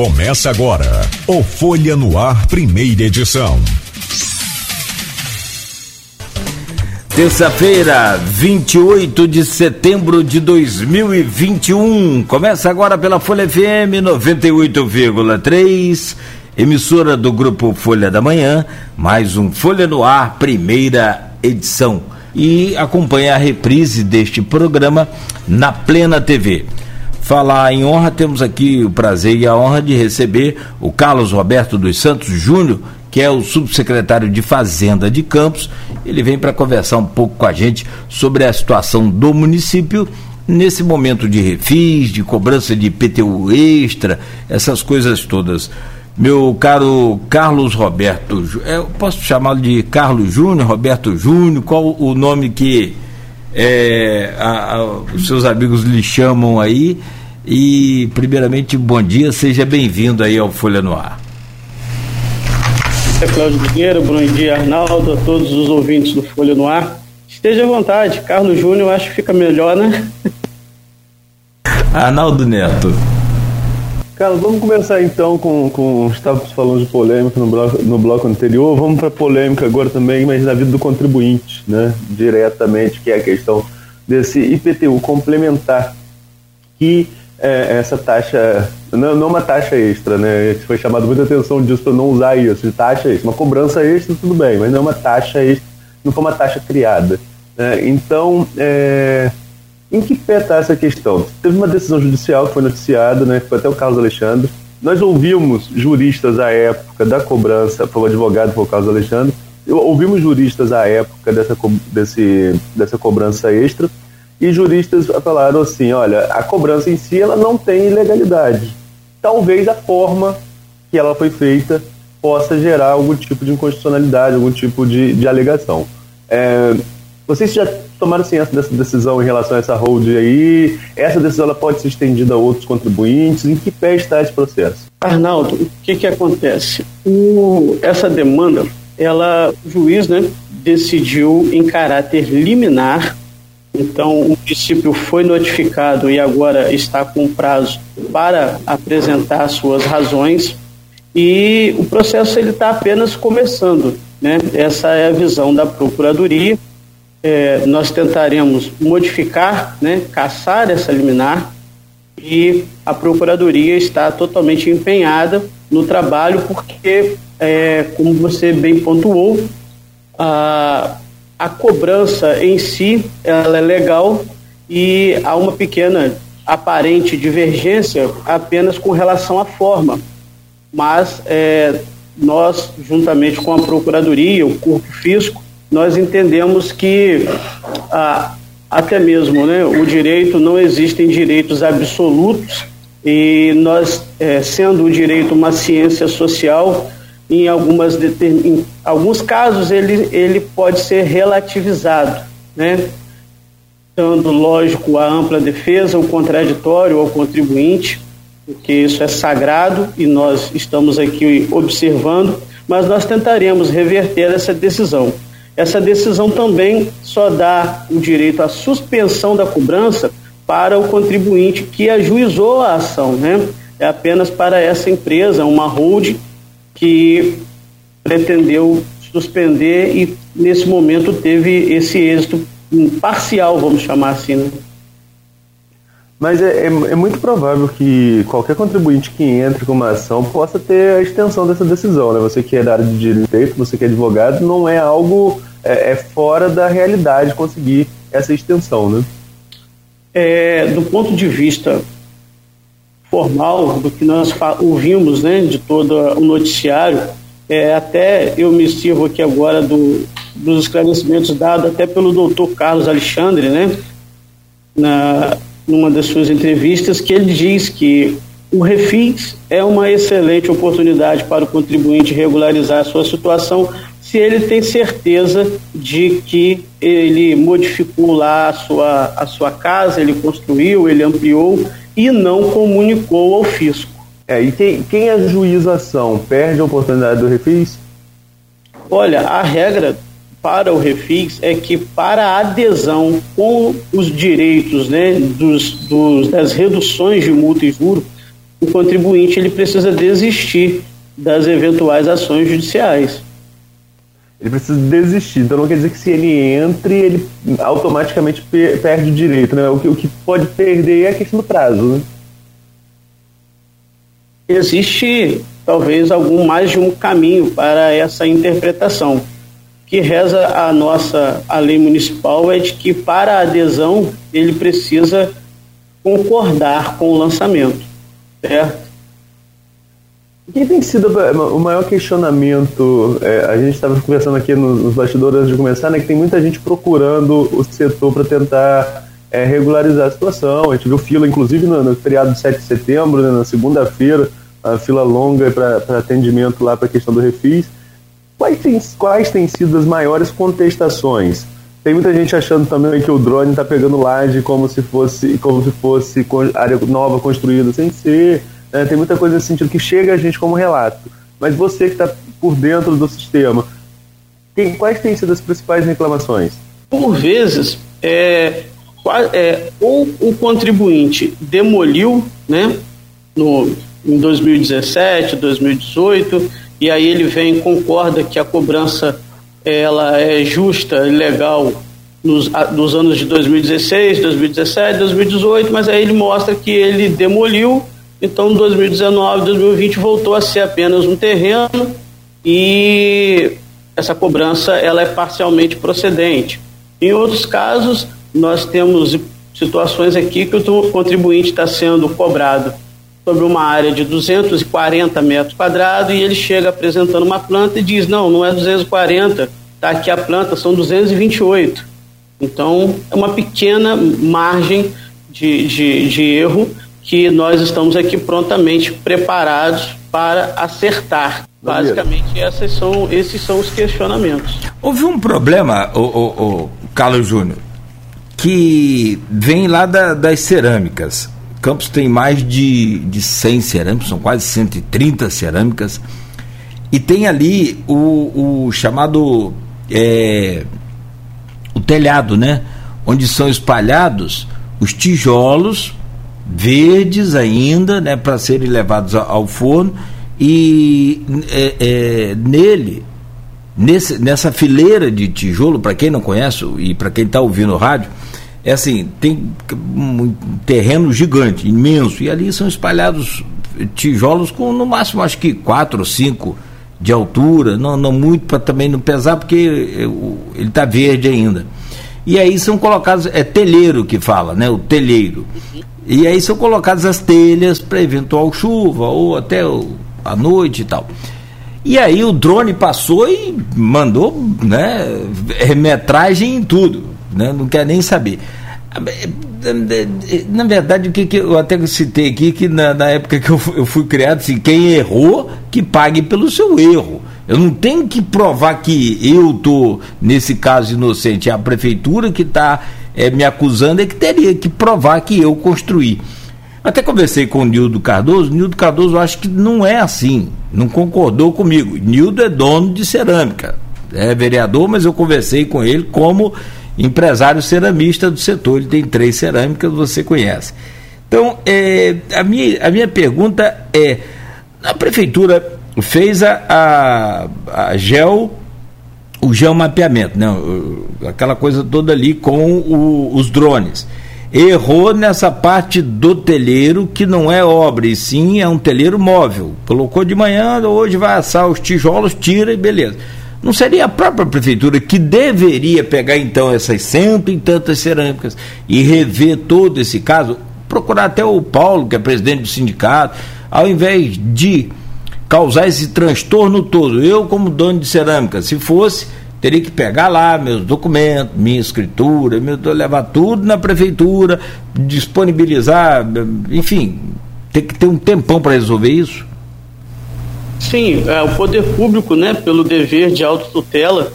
Começa agora o Folha no Ar, primeira edição. Terça-feira, 28 de setembro de 2021. Começa agora pela Folha FM 98,3, emissora do grupo Folha da Manhã, mais um Folha no Ar, primeira edição. E acompanha a reprise deste programa na Plena TV falar em honra, temos aqui o prazer e a honra de receber o Carlos Roberto dos Santos Júnior, que é o subsecretário de Fazenda de Campos. Ele vem para conversar um pouco com a gente sobre a situação do município nesse momento de refis, de cobrança de IPTU extra, essas coisas todas. Meu caro Carlos Roberto, eu posso chamá-lo de Carlos Júnior, Roberto Júnior, qual o nome que é, a, a, os seus amigos lhe chamam aí? E, primeiramente, bom dia, seja bem-vindo aí ao Folha no Ar. É Cláudio Guerreiro, bom dia, Arnaldo, a todos os ouvintes do Folha no Ar. Esteja à vontade, Carlos Júnior, acho que fica melhor, né? Arnaldo Neto. Cara, vamos começar então com, com estávamos falando de polêmica no bloco, no bloco anterior, vamos para polêmica agora também, mas na vida do contribuinte, né? Diretamente, que é a questão desse IPTU complementar, que é, essa taxa, não, não uma taxa extra, né? Foi chamado muita atenção disso para não usar isso, de taxa extra. Uma cobrança extra, tudo bem, mas não é uma taxa extra, não foi uma taxa criada. Né? Então, é, em que pé está essa questão? Teve uma decisão judicial que foi noticiada, né? Foi até o Carlos Alexandre. Nós ouvimos juristas à época da cobrança, foi o advogado, foi o Carlos Alexandre. Ouvimos juristas à época dessa, desse, dessa cobrança extra e juristas falaram assim, olha, a cobrança em si ela não tem ilegalidade. Talvez a forma que ela foi feita possa gerar algum tipo de inconstitucionalidade, algum tipo de, de alegação. É, vocês já tomaram assim, essa decisão em relação a essa hold aí? Essa decisão ela pode ser estendida a outros contribuintes? Em que pé está esse processo? Arnaldo, o que, que acontece? O, essa demanda, ela, o juiz né, decidiu em caráter liminar então, o município foi notificado e agora está com prazo para apresentar suas razões e o processo ele está apenas começando, né? Essa é a visão da procuradoria. É, nós tentaremos modificar, né? Caçar essa liminar e a procuradoria está totalmente empenhada no trabalho porque, é, como você bem pontuou, a a cobrança em si ela é legal e há uma pequena aparente divergência apenas com relação à forma. Mas é, nós, juntamente com a Procuradoria, o Corpo Fisco, nós entendemos que ah, até mesmo né, o direito, não existem direitos absolutos e nós, é, sendo o direito uma ciência social, em, algumas em alguns casos ele, ele pode ser relativizado, né? dando, lógico, a ampla defesa, o contraditório ao contribuinte, porque isso é sagrado e nós estamos aqui observando, mas nós tentaremos reverter essa decisão. Essa decisão também só dá o direito à suspensão da cobrança para o contribuinte que ajuizou a ação, né? É apenas para essa empresa, uma holding que pretendeu suspender e nesse momento teve esse êxito parcial, vamos chamar assim. Né? Mas é, é, é, muito provável que qualquer contribuinte que entre com uma ação possa ter a extensão dessa decisão. Né? Você que é da área de direito, você que é advogado, não é algo é, é fora da realidade conseguir essa extensão, né? É, do ponto de vista formal do que nós ouvimos né, de todo o noticiário. É, até eu me sirvo aqui agora do, dos esclarecimentos dados até pelo doutor Carlos Alexandre, né, na, numa das suas entrevistas, que ele diz que o refis é uma excelente oportunidade para o contribuinte regularizar a sua situação se ele tem certeza de que ele modificou lá a sua, a sua casa, ele construiu, ele ampliou e não comunicou ao fisco. É, e quem, quem ajuiza a ação perde a oportunidade do refis? Olha, a regra para o refis é que para a adesão com os direitos né, dos, dos, das reduções de multa e juro, o contribuinte ele precisa desistir das eventuais ações judiciais. Ele precisa desistir. Então não quer dizer que se ele entre, ele automaticamente perde o direito. Né? O, que, o que pode perder é a questão do prazo. Né? Existe talvez algum mais de um caminho para essa interpretação. Que reza a nossa a lei municipal é de que para a adesão ele precisa concordar com o lançamento, certo? O que tem sido o maior questionamento? É, a gente estava conversando aqui nos bastidores antes de começar, né, que tem muita gente procurando o setor para tentar é, regularizar a situação. A gente viu fila, inclusive, no, no feriado de 7 de setembro, né, na segunda-feira, a fila longa para atendimento lá para a questão do refis. Quais, tem, quais têm sido as maiores contestações? Tem muita gente achando também que o drone está pegando laje como se fosse como se fosse área nova construída sem ser. Né? Tem muita coisa nesse sentido que chega a gente como relato. Mas você que está por dentro do sistema, quem, quais têm sido as principais reclamações? Por vezes, é, é, ou o contribuinte demoliu, né, no, em 2017, 2018, e aí ele vem e concorda que a cobrança ela é justa e legal nos, nos anos de 2016, 2017, 2018, mas aí ele mostra que ele demoliu, então 2019, 2020 voltou a ser apenas um terreno e essa cobrança ela é parcialmente procedente. Em outros casos, nós temos situações aqui que o contribuinte está sendo cobrado sobre uma área de 240 metros quadrados e ele chega apresentando uma planta e diz: não, não é 240, está aqui a planta, são 228. Então, é uma pequena margem de, de, de erro que nós estamos aqui prontamente preparados para acertar. Basicamente, esses são, esses são os questionamentos. Houve um problema, o, o, o Carlos Júnior, que vem lá da, das cerâmicas. Campos tem mais de, de 100 cerâmicas, são quase 130 cerâmicas, e tem ali o, o chamado é, o telhado, né? Onde são espalhados os tijolos verdes ainda, né? Para serem levados ao forno e é, é, nele Nesse, nessa fileira de tijolo, para quem não conhece e para quem está ouvindo o rádio, é assim, tem um terreno gigante, imenso, e ali são espalhados tijolos com no máximo acho que quatro ou cinco de altura, não, não muito para também não pesar, porque ele está verde ainda. E aí são colocados, é telheiro que fala, né? O telheiro. E aí são colocadas as telhas para eventual chuva ou até a noite e tal. E aí o drone passou e mandou né, metragem em tudo, né, não quer nem saber. Na verdade, o que, que eu até citei aqui, que na, na época que eu, eu fui criado, assim, quem errou, que pague pelo seu erro. Eu não tenho que provar que eu estou, nesse caso, inocente. É a prefeitura que está é, me acusando é que teria que provar que eu construí. Até conversei com o Nildo Cardoso, Nildo Cardoso acho que não é assim, não concordou comigo. Nildo é dono de cerâmica, é vereador, mas eu conversei com ele como empresário ceramista do setor. Ele tem três cerâmicas, você conhece. Então, é, a, minha, a minha pergunta é: a prefeitura fez a, a, a gel, o geomapeamento, né? aquela coisa toda ali com o, os drones errou nessa parte do telheiro, que não é obra, e sim é um telheiro móvel. Colocou de manhã, hoje vai assar os tijolos, tira e beleza. Não seria a própria prefeitura que deveria pegar então essas cento e tantas cerâmicas e rever todo esse caso? Procurar até o Paulo, que é presidente do sindicato, ao invés de causar esse transtorno todo. Eu, como dono de cerâmica, se fosse teria que pegar lá meus documentos, minha escritura, meu, levar tudo na prefeitura, disponibilizar, enfim, tem que ter um tempão para resolver isso. Sim, é, o poder público, né, pelo dever de autotutela,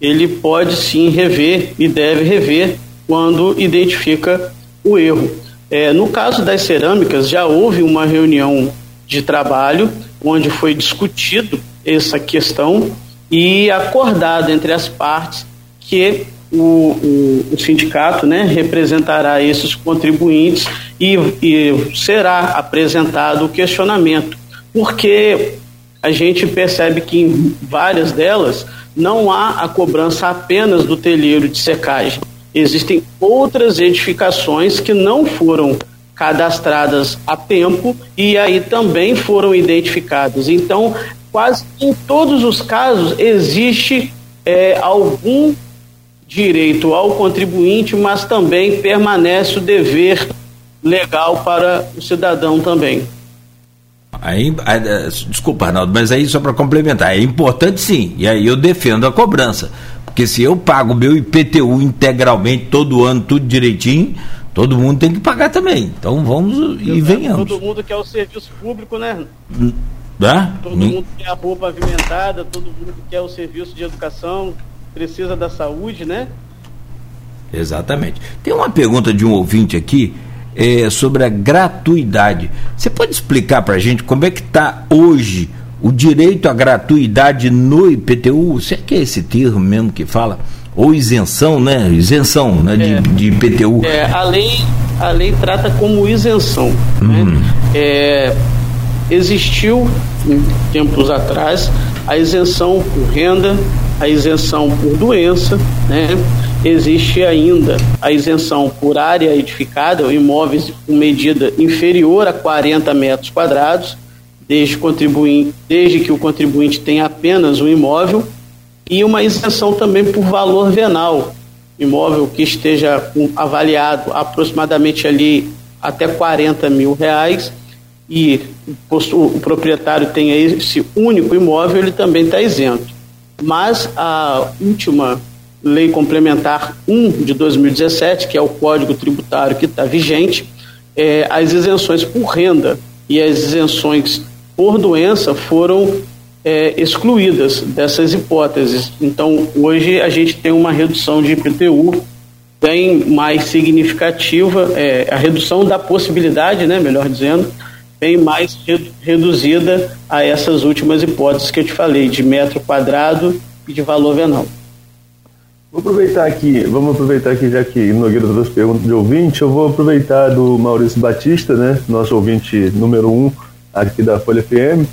ele pode sim rever e deve rever quando identifica o erro. É, no caso das cerâmicas, já houve uma reunião de trabalho onde foi discutido essa questão e acordado entre as partes que o, o, o, sindicato né, representará esses contribuintes e, e será apresentado o questionamento, porque a gente percebe que em várias delas não há a cobrança apenas do telheiro de secagem. Existem outras edificações que não foram cadastradas a tempo e aí também foram identificadas. Então, quase em todos os casos existe é, algum direito ao contribuinte, mas também permanece o dever legal para o cidadão também. Aí, é, desculpa, Arnaldo, mas aí só para complementar, é importante sim, e aí eu defendo a cobrança. Porque se eu pago meu IPTU integralmente todo ano, tudo direitinho, todo mundo tem que pagar também. Então vamos e venhamos. Todo mundo quer o serviço público, né? Dá? Todo hum. mundo quer a rua pavimentada, todo mundo quer o serviço de educação, precisa da saúde, né? Exatamente. Tem uma pergunta de um ouvinte aqui é, sobre a gratuidade. Você pode explicar para a gente como é que está hoje o direito à gratuidade no IPTU? Você que é esse termo mesmo que fala? Ou isenção, né? Isenção né? De, é, de IPTU. É, a, lei, a lei trata como isenção. Né? Hum. Né? É, existiu, em tempos atrás, a isenção por renda, a isenção por doença, né? existe ainda a isenção por área edificada, imóveis com medida inferior a 40 metros quadrados, desde, desde que o contribuinte tenha apenas um imóvel, e uma isenção também por valor venal, imóvel que esteja avaliado aproximadamente ali até 40 mil reais, e o proprietário tenha esse único imóvel, ele também está isento. Mas a última lei complementar 1 de 2017, que é o Código Tributário que está vigente, é, as isenções por renda e as isenções por doença foram é, excluídas dessas hipóteses. Então, hoje a gente tem uma redução de IPTU bem mais significativa, é, a redução da possibilidade, né, melhor dizendo, bem mais reduzida a essas últimas hipóteses que eu te falei, de metro quadrado e de valor venal. Vou aproveitar aqui, vamos aproveitar aqui, já que Nogueira trouxe perguntas de ouvinte, eu vou aproveitar do Maurício Batista, né, nosso ouvinte número um aqui da Folha FM,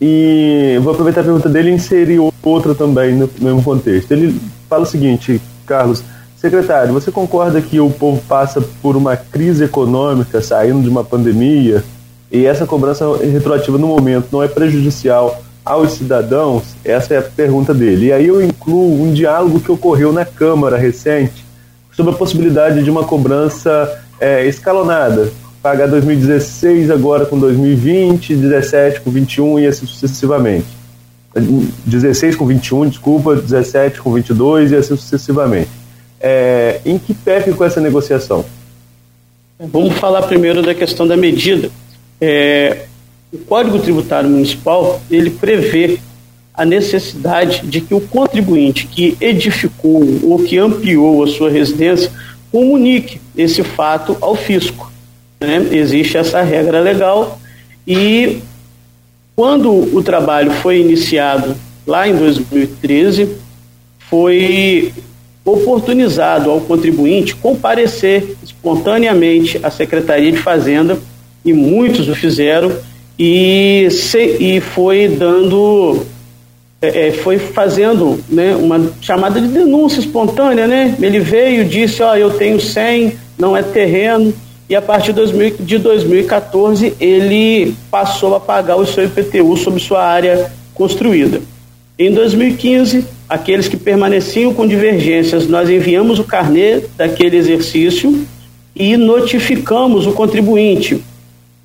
e vou aproveitar a pergunta dele e inserir outra também no mesmo contexto. Ele fala o seguinte, Carlos, secretário, você concorda que o povo passa por uma crise econômica, saindo de uma pandemia, e essa cobrança retroativa no momento não é prejudicial aos cidadãos? Essa é a pergunta dele. E aí eu incluo um diálogo que ocorreu na Câmara recente sobre a possibilidade de uma cobrança é, escalonada. Pagar 2016 agora com 2020, 17 com 21 e assim sucessivamente. 16 com 21, desculpa, 17 com 22 e assim sucessivamente. É, em que pé ficou essa negociação? Vamos falar primeiro da questão da medida. É, o Código Tributário Municipal ele prevê a necessidade de que o contribuinte que edificou ou que ampliou a sua residência comunique esse fato ao fisco. Né? Existe essa regra legal e quando o trabalho foi iniciado lá em 2013, foi oportunizado ao contribuinte comparecer espontaneamente à Secretaria de Fazenda e muitos o fizeram e, se, e foi dando, é, é, foi fazendo né, uma chamada de denúncia espontânea, né? Ele veio e disse, ó, eu tenho 100, não é terreno, e a partir de 2014 ele passou a pagar o seu IPTU sobre sua área construída. Em 2015, aqueles que permaneciam com divergências, nós enviamos o carnê daquele exercício e notificamos o contribuinte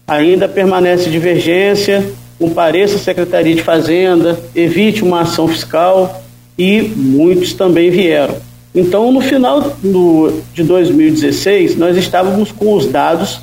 ainda permanece divergência, compareça à Secretaria de Fazenda, evite uma ação fiscal e muitos também vieram. Então, no final do, de 2016, nós estávamos com os dados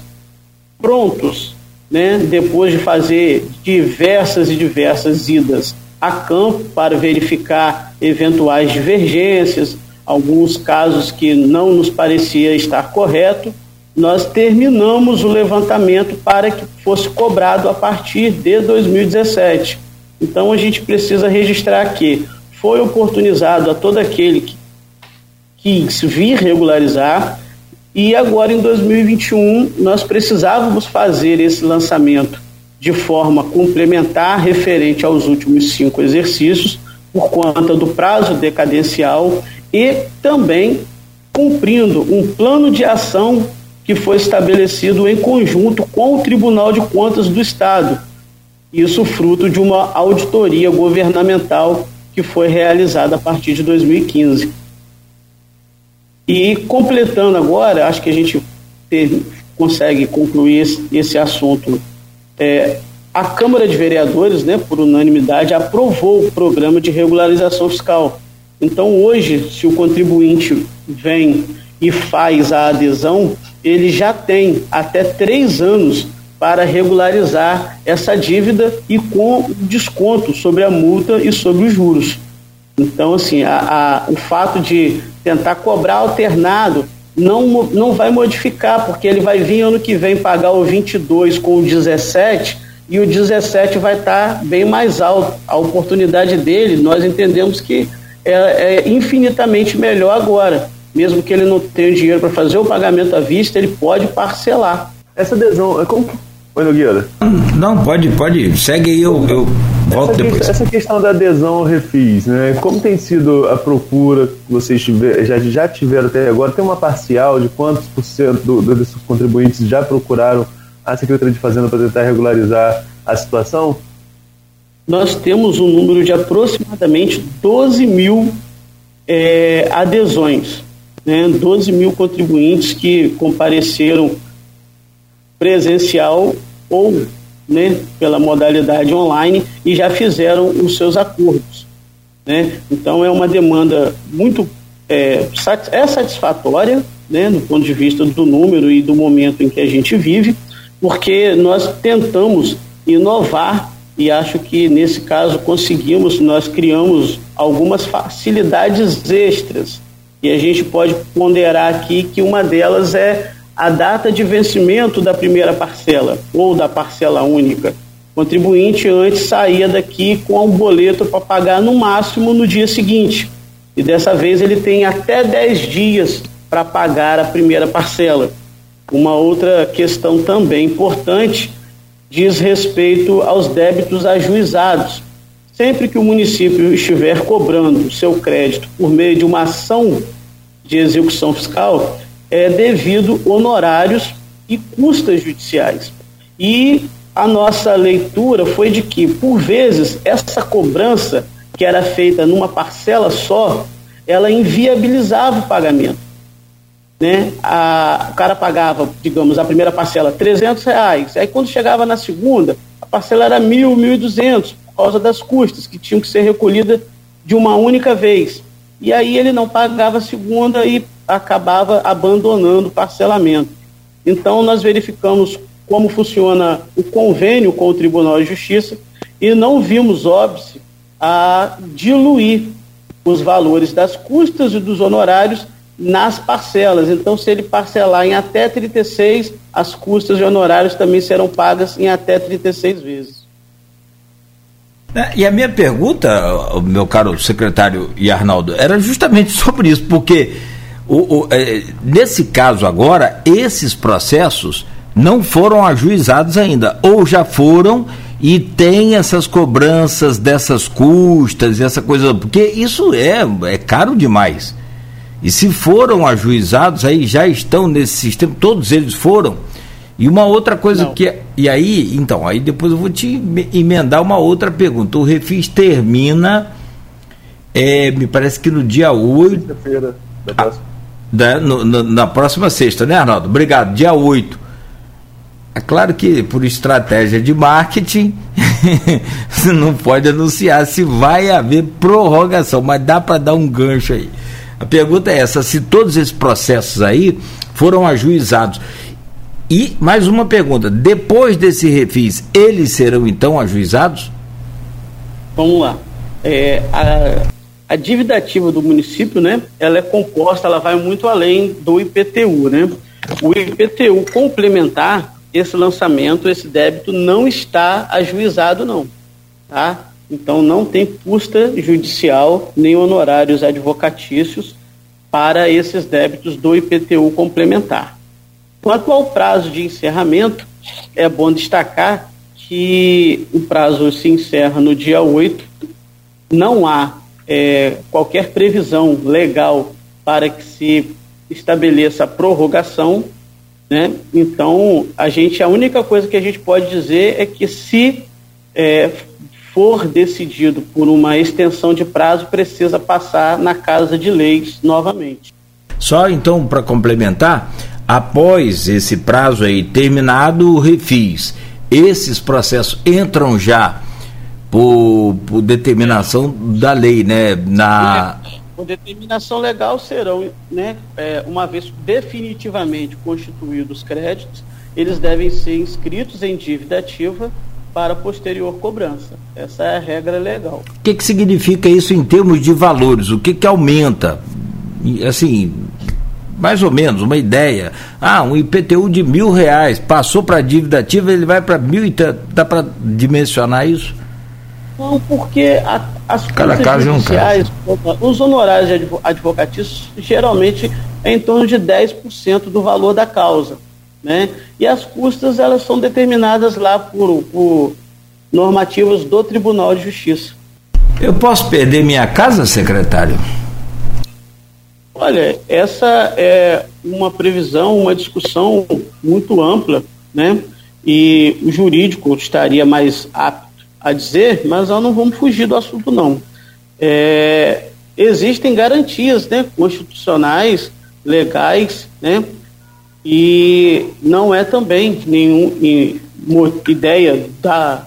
prontos, né? depois de fazer diversas e diversas idas a campo para verificar eventuais divergências, alguns casos que não nos parecia estar correto, nós terminamos o levantamento para que fosse cobrado a partir de 2017. Então a gente precisa registrar que foi oportunizado a todo aquele que, quis vir regularizar e agora em 2021 nós precisávamos fazer esse lançamento de forma complementar referente aos últimos cinco exercícios por conta do prazo decadencial e também cumprindo um plano de ação que foi estabelecido em conjunto com o Tribunal de Contas do Estado. Isso fruto de uma auditoria governamental que foi realizada a partir de 2015. E completando agora, acho que a gente consegue concluir esse, esse assunto. É, a Câmara de Vereadores, né, por unanimidade, aprovou o programa de regularização fiscal. Então, hoje, se o contribuinte vem e faz a adesão, ele já tem até três anos para regularizar essa dívida e com desconto sobre a multa e sobre os juros. Então, assim, a, a, o fato de tentar cobrar alternado não, não vai modificar, porque ele vai vir ano que vem pagar o 22 com o 17 e o 17 vai estar bem mais alto. A oportunidade dele, nós entendemos que é, é infinitamente melhor agora. Mesmo que ele não tenha dinheiro para fazer o pagamento à vista, ele pode parcelar. Essa adesão, como, Oi, Nogueira. Não, pode, pode. Segue aí, eu, eu volto essa depois. Essa questão da adesão ao refis, né? Como tem sido a procura que vocês tiver, já, já tiveram até agora? Tem uma parcial de quantos por cento do, do, desses contribuintes já procuraram a Secretaria de Fazenda para tentar regularizar a situação? Nós temos um número de aproximadamente 12 mil é, adesões, né? 12 mil contribuintes que compareceram presencial ou né, pela modalidade online e já fizeram os seus acordos. Né? Então é uma demanda muito é, é satisfatória né, do ponto de vista do número e do momento em que a gente vive, porque nós tentamos inovar e acho que nesse caso conseguimos, nós criamos algumas facilidades extras e a gente pode ponderar aqui que uma delas é a data de vencimento da primeira parcela ou da parcela única. O contribuinte antes saía daqui com um boleto para pagar no máximo no dia seguinte. E dessa vez ele tem até 10 dias para pagar a primeira parcela. Uma outra questão também importante diz respeito aos débitos ajuizados. Sempre que o município estiver cobrando seu crédito por meio de uma ação de execução fiscal, é, devido honorários e custas judiciais. E a nossa leitura foi de que, por vezes, essa cobrança que era feita numa parcela só, ela inviabilizava o pagamento. Né? A, o cara pagava, digamos, a primeira parcela 300 reais, aí quando chegava na segunda, a parcela era mil, mil e duzentos, causa das custas que tinham que ser recolhidas de uma única vez. E aí ele não pagava a segunda e acabava abandonando o parcelamento. Então, nós verificamos como funciona o convênio com o Tribunal de Justiça e não vimos óbice a diluir os valores das custas e dos honorários nas parcelas. Então, se ele parcelar em até 36, as custas e honorários também serão pagas em até 36 vezes. É, e a minha pergunta, meu caro secretário e Arnaldo, era justamente sobre isso, porque o, o, é, nesse caso agora, esses processos não foram ajuizados ainda, ou já foram e tem essas cobranças dessas custas, essa coisa, porque isso é, é caro demais. E se foram ajuizados, aí já estão nesse sistema, todos eles foram. E uma outra coisa não. que. É, e aí, então, aí depois eu vou te emendar uma outra pergunta. O refis termina, é, me parece que no dia 8. Sexta-feira da próxima da, no, no, na próxima sexta, né, Arnaldo? Obrigado. Dia 8. É claro que por estratégia de marketing você não pode anunciar se vai haver prorrogação, mas dá para dar um gancho aí. A pergunta é essa: se todos esses processos aí foram ajuizados. E mais uma pergunta: depois desse refis, eles serão então ajuizados? Vamos lá. É, a a dívida ativa do município, né, ela é composta, ela vai muito além do IPTU, né? O IPTU complementar esse lançamento, esse débito não está ajuizado não, tá? Então não tem custa judicial nem honorários advocatícios para esses débitos do IPTU complementar. Quanto ao prazo de encerramento, é bom destacar que o prazo se encerra no dia 8, não há é, qualquer previsão legal para que se estabeleça a prorrogação, né? Então, a gente, a única coisa que a gente pode dizer é que se é, for decidido por uma extensão de prazo, precisa passar na Casa de Leis novamente. Só então para complementar, após esse prazo aí terminado, o refis, esses processos entram já por, por determinação da lei, né? Na por determinação legal serão, né? É, uma vez definitivamente constituídos os créditos, eles devem ser inscritos em dívida ativa para posterior cobrança. Essa é a regra legal. O que, que significa isso em termos de valores? O que, que aumenta? Assim, mais ou menos, uma ideia. Ah, um IPTU de mil reais passou para dívida ativa, ele vai para mil e dá para dimensionar isso? Não, porque a, as Cada custas judiciais, é um os honorários advocatícios geralmente é em torno de 10% do valor da causa né? E as custas elas são determinadas lá por, por normativas do Tribunal de Justiça. Eu posso perder minha casa, secretário? Olha, essa é uma previsão, uma discussão muito ampla, né? E o jurídico estaria mais apto a dizer, mas nós não vamos fugir do assunto, não. É, existem garantias né, constitucionais, legais, né, e não é também nenhuma ideia da,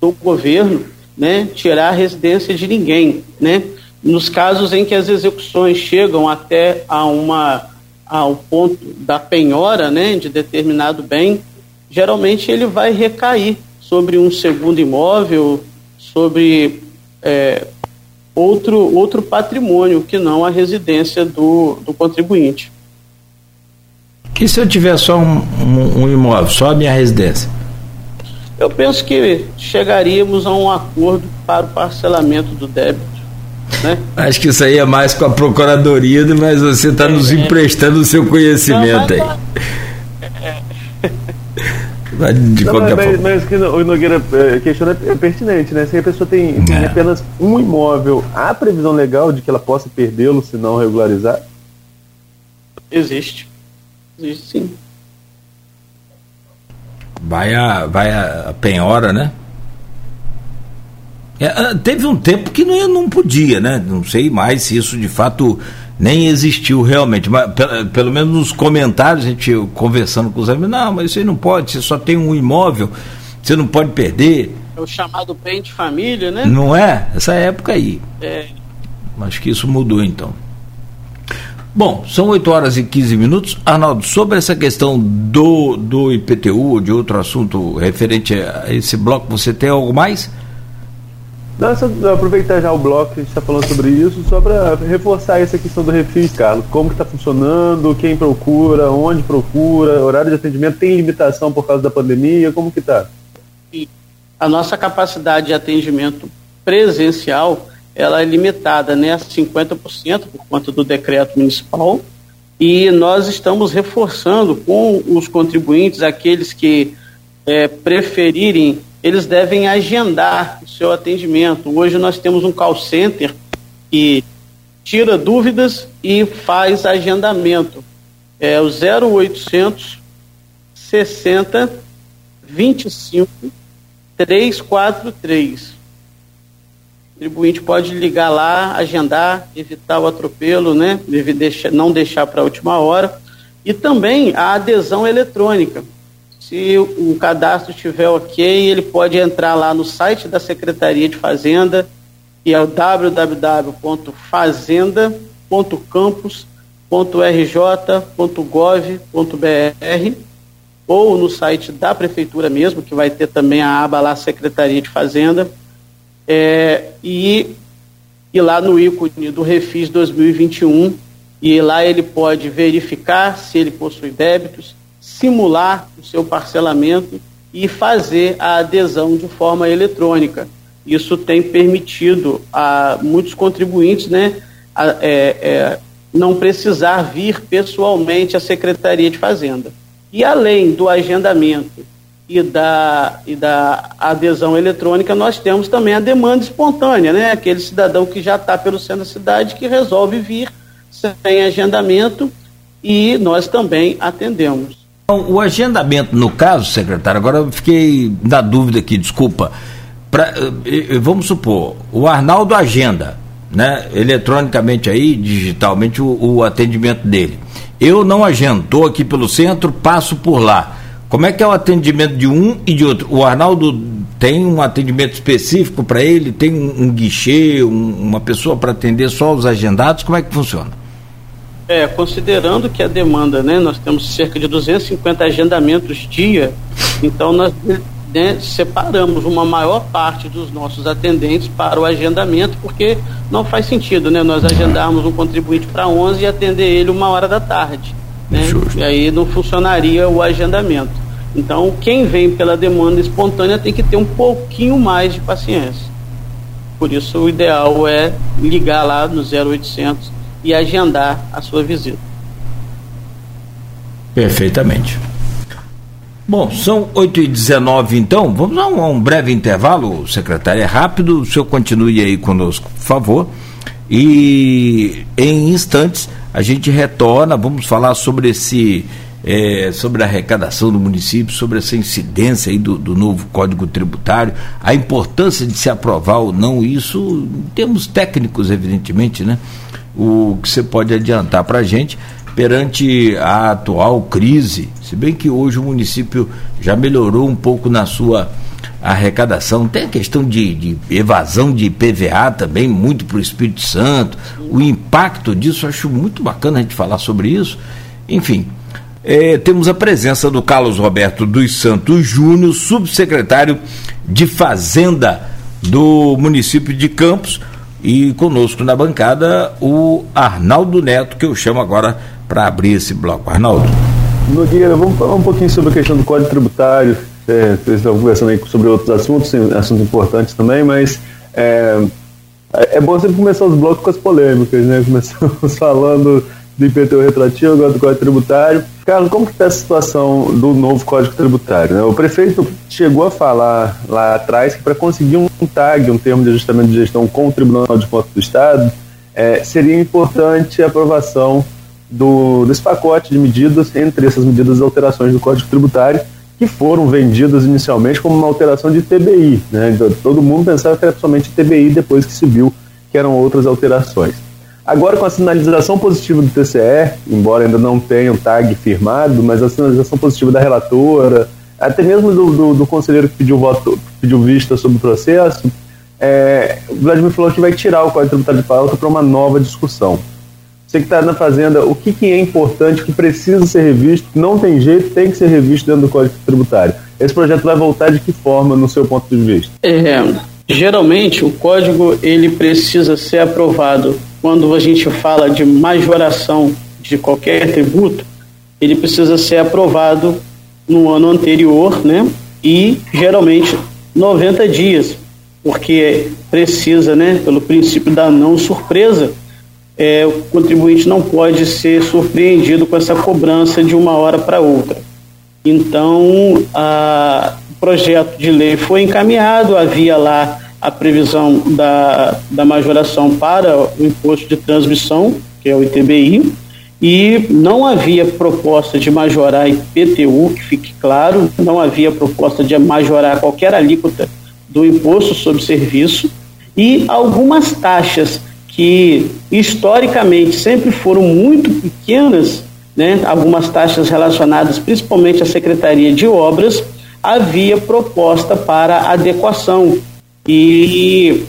do governo né, tirar a residência de ninguém. Né? Nos casos em que as execuções chegam até a uma, ao ponto da penhora né, de determinado bem, geralmente ele vai recair sobre um segundo imóvel, sobre é, outro, outro patrimônio que não a residência do, do contribuinte. E se eu tiver só um, um, um imóvel, só a minha residência? Eu penso que chegaríamos a um acordo para o parcelamento do débito. Né? Acho que isso aí é mais com a Procuradoria, mas você está é, nos é. emprestando o seu conhecimento não, aí. É, de não, qualquer mas, forma. Mas que o Nogueira é, questiona é pertinente, né? Se a pessoa tem, tem apenas um imóvel, há previsão legal de que ela possa perdê-lo se não regularizar? Existe. Existe sim. Vai a, vai a penhora, né? É, ah, teve um tempo que não, não podia, né? Não sei mais se isso de fato nem existiu realmente, mas pelo, pelo menos nos comentários, a gente conversando com os amigos, não, mas isso aí não pode, você só tem um imóvel, você não pode perder. É o chamado bem de família, né? Não é? Essa época aí. É. Acho que isso mudou então. Bom, são 8 horas e 15 minutos. Arnaldo, sobre essa questão do, do IPTU, de outro assunto referente a esse bloco, você tem algo mais? Não, só aproveitar já o bloco que a gente está falando sobre isso, só para reforçar essa questão do refis, Carlos. Como que está funcionando, quem procura, onde procura, horário de atendimento, tem limitação por causa da pandemia, como que está? A nossa capacidade de atendimento presencial ela é limitada né, a 50% por conta do decreto municipal e nós estamos reforçando com os contribuintes, aqueles que é, preferirem, eles devem agendar o seu atendimento. Hoje nós temos um call center que tira dúvidas e faz agendamento. É o 0800 60 25 343 contribuinte pode ligar lá, agendar, evitar o atropelo, né? não deixar para a última hora. E também a adesão eletrônica. Se o cadastro estiver ok, ele pode entrar lá no site da Secretaria de Fazenda, que é o www.fazenda.campus.rj.gov.br ou no site da Prefeitura mesmo, que vai ter também a aba lá Secretaria de Fazenda é, e, e lá no ícone do Refis 2021, e lá ele pode verificar se ele possui débitos, simular o seu parcelamento e fazer a adesão de forma eletrônica. Isso tem permitido a muitos contribuintes né, a, é, é, não precisar vir pessoalmente à Secretaria de Fazenda. E além do agendamento e da, e da adesão eletrônica, nós temos também a demanda espontânea, né? Aquele cidadão que já está pelo centro da cidade que resolve vir sem agendamento e nós também atendemos. Então, o agendamento, no caso, secretário, agora eu fiquei na dúvida aqui, desculpa. Pra, eh, eh, vamos supor, o Arnaldo agenda, né, eletronicamente aí, digitalmente, o, o atendimento dele. Eu não agendo, estou aqui pelo centro, passo por lá. Como é que é o atendimento de um e de outro? O Arnaldo tem um atendimento específico para ele? Tem um, um guichê, um, uma pessoa para atender só os agendados? Como é que funciona? É, considerando que a demanda, né, nós temos cerca de 250 agendamentos dia, então nós né, separamos uma maior parte dos nossos atendentes para o agendamento, porque não faz sentido, né, nós agendarmos um contribuinte para 11 e atender ele uma hora da tarde, né, e aí não funcionaria o agendamento. Então, quem vem pela demanda espontânea tem que ter um pouquinho mais de paciência. Por isso, o ideal é ligar lá no 0800 e agendar a sua visita. Perfeitamente. Bom, são 8 e 19 então. Vamos a um, a um breve intervalo, secretário. É rápido, o senhor continue aí conosco, por favor. E em instantes a gente retorna, vamos falar sobre esse. É, sobre a arrecadação do município, sobre essa incidência aí do, do, novo Código Tributário, a importância de se aprovar ou não isso, em termos técnicos, evidentemente, né? O que você pode adiantar para a gente perante a atual crise, se bem que hoje o município já melhorou um pouco na sua arrecadação, tem a questão de, de evasão de PVA também, muito para o Espírito Santo, o impacto disso, acho muito bacana a gente falar sobre isso. Enfim, é, temos a presença do Carlos Roberto dos Santos Júnior, subsecretário de Fazenda do município de Campos e conosco na bancada o Arnaldo Neto, que eu chamo agora para abrir esse bloco. Arnaldo. Nogueira, vamos falar um pouquinho sobre a questão do Código Tributário. É, vocês estão conversando aí sobre outros assuntos, assuntos importantes também, mas é, é bom sempre começar os blocos com as polêmicas, né? Começamos falando do IPTU retroativo, agora do Código Tributário. Carlos, como que está a situação do novo Código Tributário? Né? O prefeito chegou a falar lá atrás que para conseguir um TAG, um termo de ajustamento de gestão com o Tribunal de Contas do Estado, é, seria importante a aprovação do, desse pacote de medidas, entre essas medidas alterações do Código Tributário, que foram vendidas inicialmente como uma alteração de TBI. Né? Então, todo mundo pensava que era somente TBI, depois que se viu que eram outras alterações. Agora, com a sinalização positiva do TCE, embora ainda não tenha o tag firmado, mas a sinalização positiva da relatora, até mesmo do, do, do conselheiro que pediu voto, pediu vista sobre o processo, é, o Vladimir falou que vai tirar o Código Tributário de pauta para uma nova discussão. Você que está na Fazenda, o que, que é importante, que precisa ser revisto, não tem jeito, tem que ser revisto dentro do Código Tributário? Esse projeto vai voltar de que forma, no seu ponto de vista? É, geralmente, o código ele precisa ser aprovado quando a gente fala de majoração de qualquer tributo, ele precisa ser aprovado no ano anterior, né? E geralmente 90 dias, porque precisa, né, pelo princípio da não surpresa, é, o contribuinte não pode ser surpreendido com essa cobrança de uma hora para outra. Então, a, o projeto de lei foi encaminhado, havia lá a previsão da, da majoração para o imposto de transmissão, que é o ITBI, e não havia proposta de majorar IPTU, que fique claro, não havia proposta de majorar qualquer alíquota do imposto sobre serviço, e algumas taxas que historicamente sempre foram muito pequenas, né, algumas taxas relacionadas principalmente à Secretaria de Obras, havia proposta para adequação, e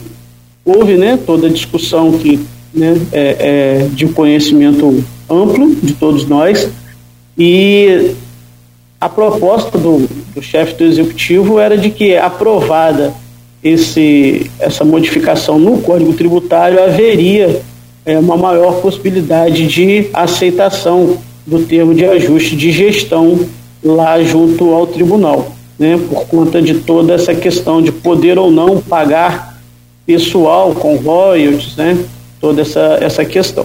houve né, toda a discussão que, né, é, é, de conhecimento amplo de todos nós, e a proposta do, do chefe do executivo era de que, aprovada esse, essa modificação no Código Tributário, haveria é, uma maior possibilidade de aceitação do termo de ajuste de gestão lá junto ao tribunal né, por conta de toda essa questão de poder ou não pagar pessoal com royalties, né, toda essa, essa questão.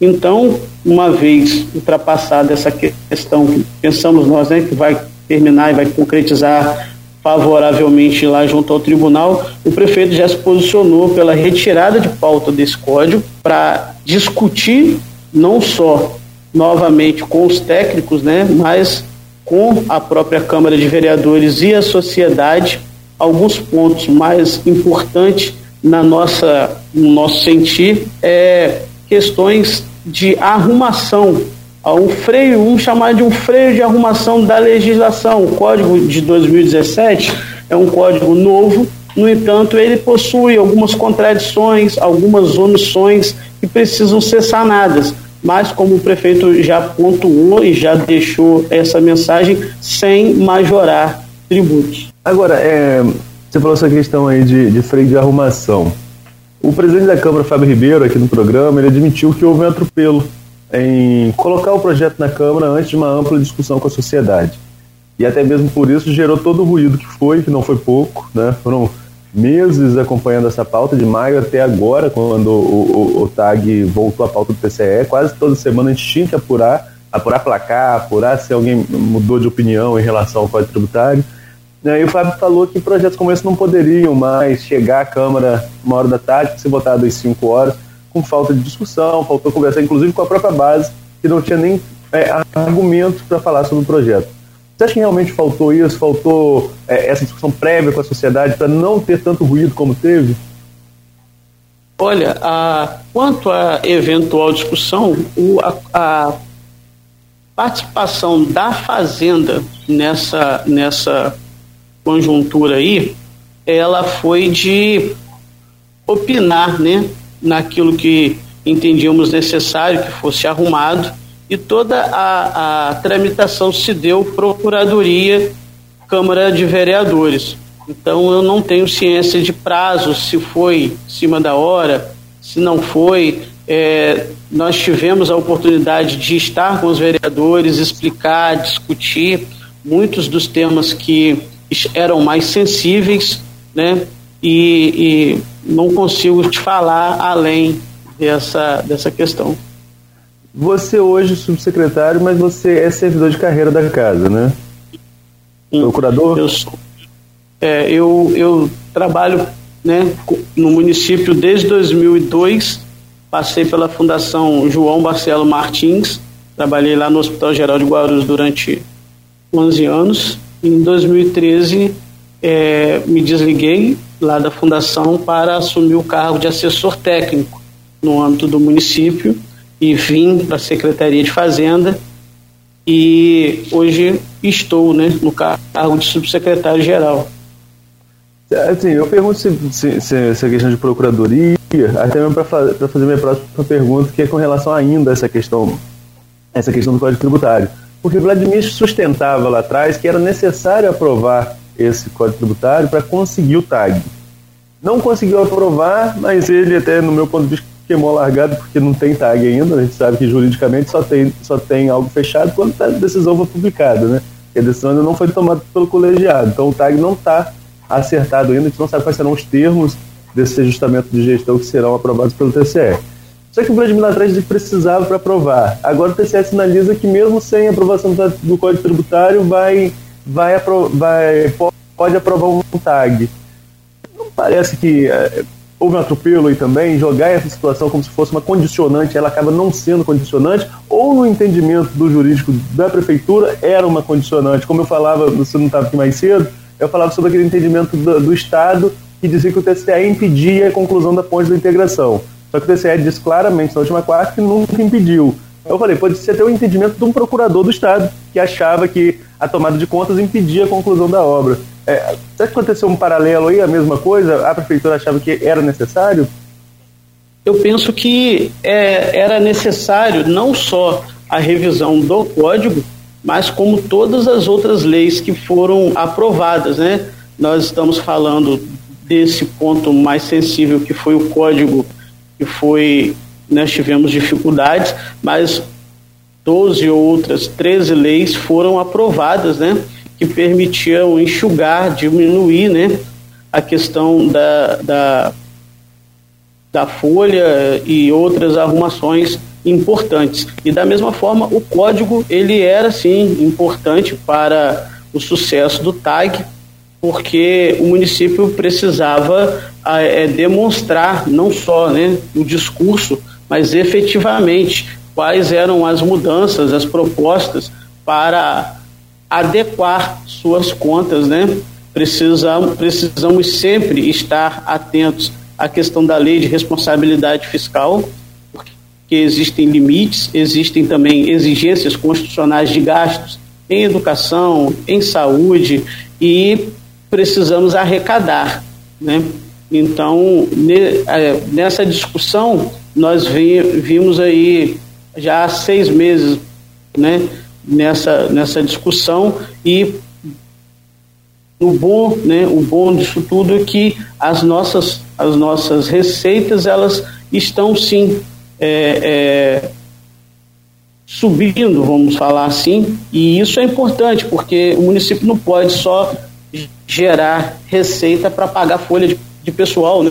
Então, uma vez ultrapassada essa questão que pensamos nós, né, que vai terminar e vai concretizar favoravelmente lá junto ao tribunal, o prefeito já se posicionou pela retirada de pauta desse código para discutir não só novamente com os técnicos, né, mas com a própria Câmara de Vereadores e a sociedade alguns pontos mais importantes na nossa no nosso sentir é questões de arrumação um freio, vamos chamar de um freio de arrumação da legislação. O Código de 2017 é um código novo, no entanto, ele possui algumas contradições, algumas omissões que precisam ser sanadas. Mas, como o prefeito já pontuou e já deixou essa mensagem, sem majorar tributos. Agora, é, você falou essa questão aí de, de freio de arrumação. O presidente da Câmara, Fábio Ribeiro, aqui no programa, ele admitiu que houve um atropelo em colocar o projeto na Câmara antes de uma ampla discussão com a sociedade. E até mesmo por isso gerou todo o ruído que foi, que não foi pouco, né? Foram meses acompanhando essa pauta, de maio até agora, quando o, o, o TAG voltou à pauta do TCE, quase toda semana a gente tinha que apurar, apurar placar, apurar se alguém mudou de opinião em relação ao Código Tributário. E o Fábio falou que projetos como esse não poderiam mais chegar à Câmara uma hora da tarde, ser votado às 5 horas, com falta de discussão, faltou conversar inclusive com a própria base, que não tinha nem é, argumento para falar sobre o projeto. Você acha que realmente faltou isso? Faltou é, essa discussão prévia com a sociedade para não ter tanto ruído como teve? Olha, a, quanto à eventual discussão, o, a, a, participação da Fazenda nessa, nessa conjuntura aí, ela foi de opinar, né, naquilo que entendíamos necessário que fosse arrumado e toda a, a tramitação se deu Procuradoria, Câmara de Vereadores. Então eu não tenho ciência de prazo, se foi em cima da hora, se não foi. É, nós tivemos a oportunidade de estar com os vereadores, explicar, discutir muitos dos temas que eram mais sensíveis, né? E, e não consigo te falar além dessa, dessa questão. Você hoje é subsecretário, mas você é servidor de carreira da casa, né? Procurador? Eu, é, eu, eu trabalho né, no município desde 2002, passei pela Fundação João Barcelo Martins, trabalhei lá no Hospital Geral de Guarulhos durante 11 anos. Em 2013, é, me desliguei lá da fundação para assumir o cargo de assessor técnico no âmbito do município e vim para a Secretaria de Fazenda e hoje estou né, no cargo de subsecretário-geral. Assim, eu pergunto se, se, se essa questão de procuradoria, até mesmo para fazer minha próxima pergunta, que é com relação ainda a essa questão, essa questão do Código Tributário. Porque Vladimir sustentava lá atrás que era necessário aprovar esse Código Tributário para conseguir o TAG. Não conseguiu aprovar, mas ele até, no meu ponto de vista, queimou largado porque não tem TAG ainda. A gente sabe que juridicamente só tem, só tem algo fechado quando a decisão for publicada, né? A decisão ainda não foi tomada pelo colegiado. Então o TAG não está acertado ainda, a gente não sabe quais serão os termos desse ajustamento de gestão que serão aprovados pelo TCE. Só que o Vladimir Latrás precisava para aprovar. Agora o TCE sinaliza que mesmo sem aprovação do Código Tributário vai, vai, vai pode aprovar um TAG. Não parece que é, houve um atropelo aí também, jogar essa situação como se fosse uma condicionante, ela acaba não sendo condicionante, ou no entendimento do jurídico da prefeitura era uma condicionante. Como eu falava, você não estava aqui mais cedo, eu falava sobre aquele entendimento do, do Estado que dizia que o TCE impedia a conclusão da ponte da integração. Só que o TCE disse claramente na última quarta que nunca impediu. Eu falei, pode ser até o entendimento de um procurador do Estado que achava que a tomada de contas impedia a conclusão da obra. É, aconteceu um paralelo aí, a mesma coisa? A prefeitura achava que era necessário? Eu penso que é, era necessário não só a revisão do código, mas como todas as outras leis que foram aprovadas, né? Nós estamos falando desse ponto mais sensível que foi o código que foi nós tivemos dificuldades, mas 12 outras 13 leis foram aprovadas, né, que permitiam enxugar, diminuir, né, a questão da, da, da folha e outras arrumações importantes. E da mesma forma, o código ele era sim importante para o sucesso do TAG, porque o município precisava é, demonstrar não só né, o discurso, mas efetivamente quais eram as mudanças, as propostas para adequar suas contas, né? Precisamos, precisamos sempre estar atentos à questão da lei de responsabilidade fiscal, porque existem limites, existem também exigências constitucionais de gastos em educação, em saúde e precisamos arrecadar, né? Então, é, nessa discussão, nós vimos aí já há seis meses né, nessa, nessa discussão e o bom, né, o bom disso tudo é que as nossas, as nossas receitas elas estão sim é, é, subindo, vamos falar assim, e isso é importante porque o município não pode só gerar receita para pagar folha de, de pessoal, né?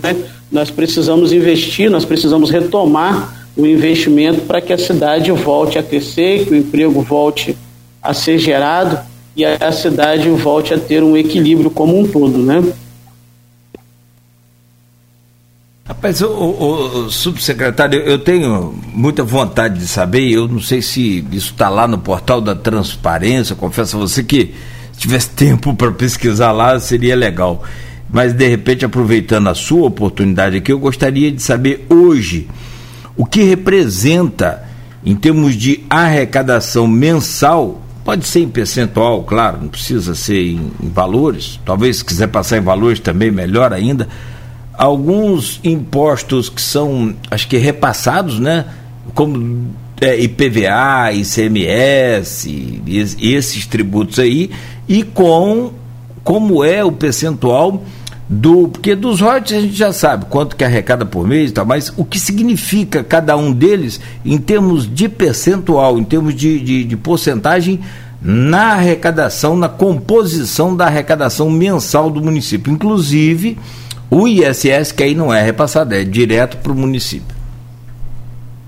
Nós precisamos investir, nós precisamos retomar o investimento para que a cidade volte a crescer, que o emprego volte a ser gerado e a cidade volte a ter um equilíbrio como um todo, né? Rapaz, o, o, o, subsecretário, eu tenho muita vontade de saber, eu não sei se isso está lá no portal da transparência, confesso a você que se tivesse tempo para pesquisar lá seria legal. Mas de repente, aproveitando a sua oportunidade aqui, eu gostaria de saber hoje o que representa em termos de arrecadação mensal, pode ser em percentual, claro, não precisa ser em, em valores, talvez se quiser passar em valores também melhor ainda, alguns impostos que são, acho que repassados, né, como é, IPVA, ICMS, e, esses tributos aí, e com como é o percentual do porque dos royalties a gente já sabe quanto que arrecada por mês e tal, mas o que significa cada um deles em termos de percentual, em termos de, de, de porcentagem na arrecadação, na composição da arrecadação mensal do município, inclusive o ISS que aí não é repassado, é direto para o município.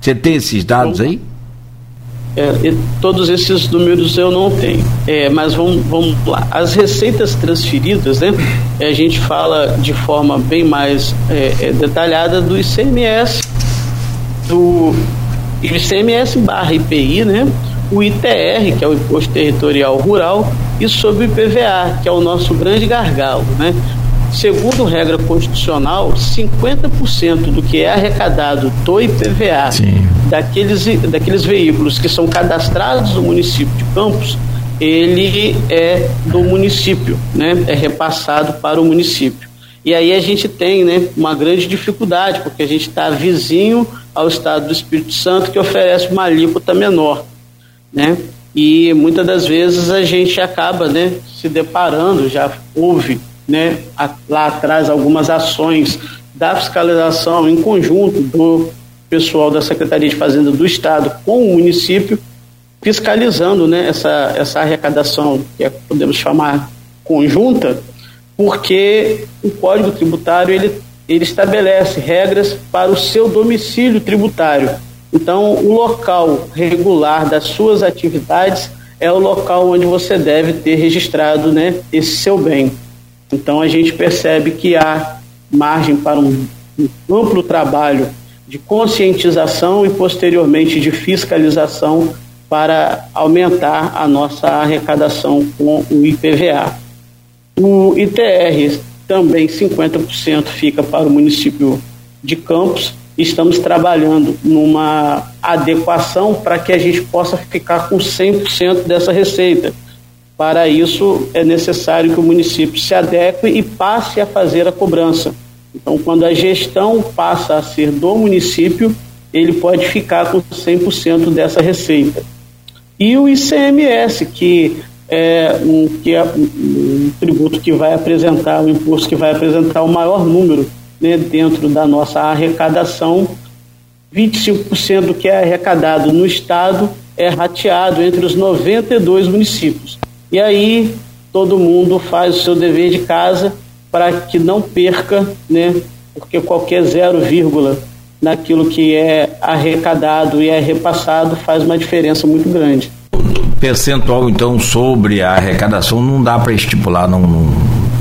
Você tem esses dados aí? É, todos esses números eu não tenho, é, mas vamos, vamos lá. As receitas transferidas, né? A gente fala de forma bem mais é, é detalhada do ICMS, do ICMS barra IPI, né? O ITR, que é o Imposto Territorial Rural, e sobre o IPVA, que é o nosso grande gargalo, né? Segundo regra constitucional, 50% do que é arrecadado do IPVA daqueles, daqueles veículos que são cadastrados no município de Campos, ele é do município, né? é repassado para o município. E aí a gente tem né, uma grande dificuldade, porque a gente está vizinho ao estado do Espírito Santo, que oferece uma alíquota menor. Né? E muitas das vezes a gente acaba né, se deparando, já houve né, lá atrás algumas ações da fiscalização em conjunto do pessoal da Secretaria de Fazenda do Estado com o município, fiscalizando né, essa, essa arrecadação, que é, podemos chamar conjunta, porque o Código Tributário ele, ele estabelece regras para o seu domicílio tributário. Então, o local regular das suas atividades é o local onde você deve ter registrado né, esse seu bem. Então a gente percebe que há margem para um, um amplo trabalho de conscientização e posteriormente de fiscalização para aumentar a nossa arrecadação com o IPVA. O ITR também 50% fica para o município de Campos. Estamos trabalhando numa adequação para que a gente possa ficar com 100% dessa receita. Para isso, é necessário que o município se adeque e passe a fazer a cobrança. Então, quando a gestão passa a ser do município, ele pode ficar com 100% dessa receita. E o ICMS, que é um, que é um tributo que vai apresentar, o um imposto que vai apresentar o maior número né, dentro da nossa arrecadação, 25% do que é arrecadado no Estado é rateado entre os 92 municípios. E aí todo mundo faz o seu dever de casa para que não perca, né? Porque qualquer 0, naquilo que é arrecadado e é repassado faz uma diferença muito grande. Percentual, então, sobre a arrecadação não dá para estipular, não, não,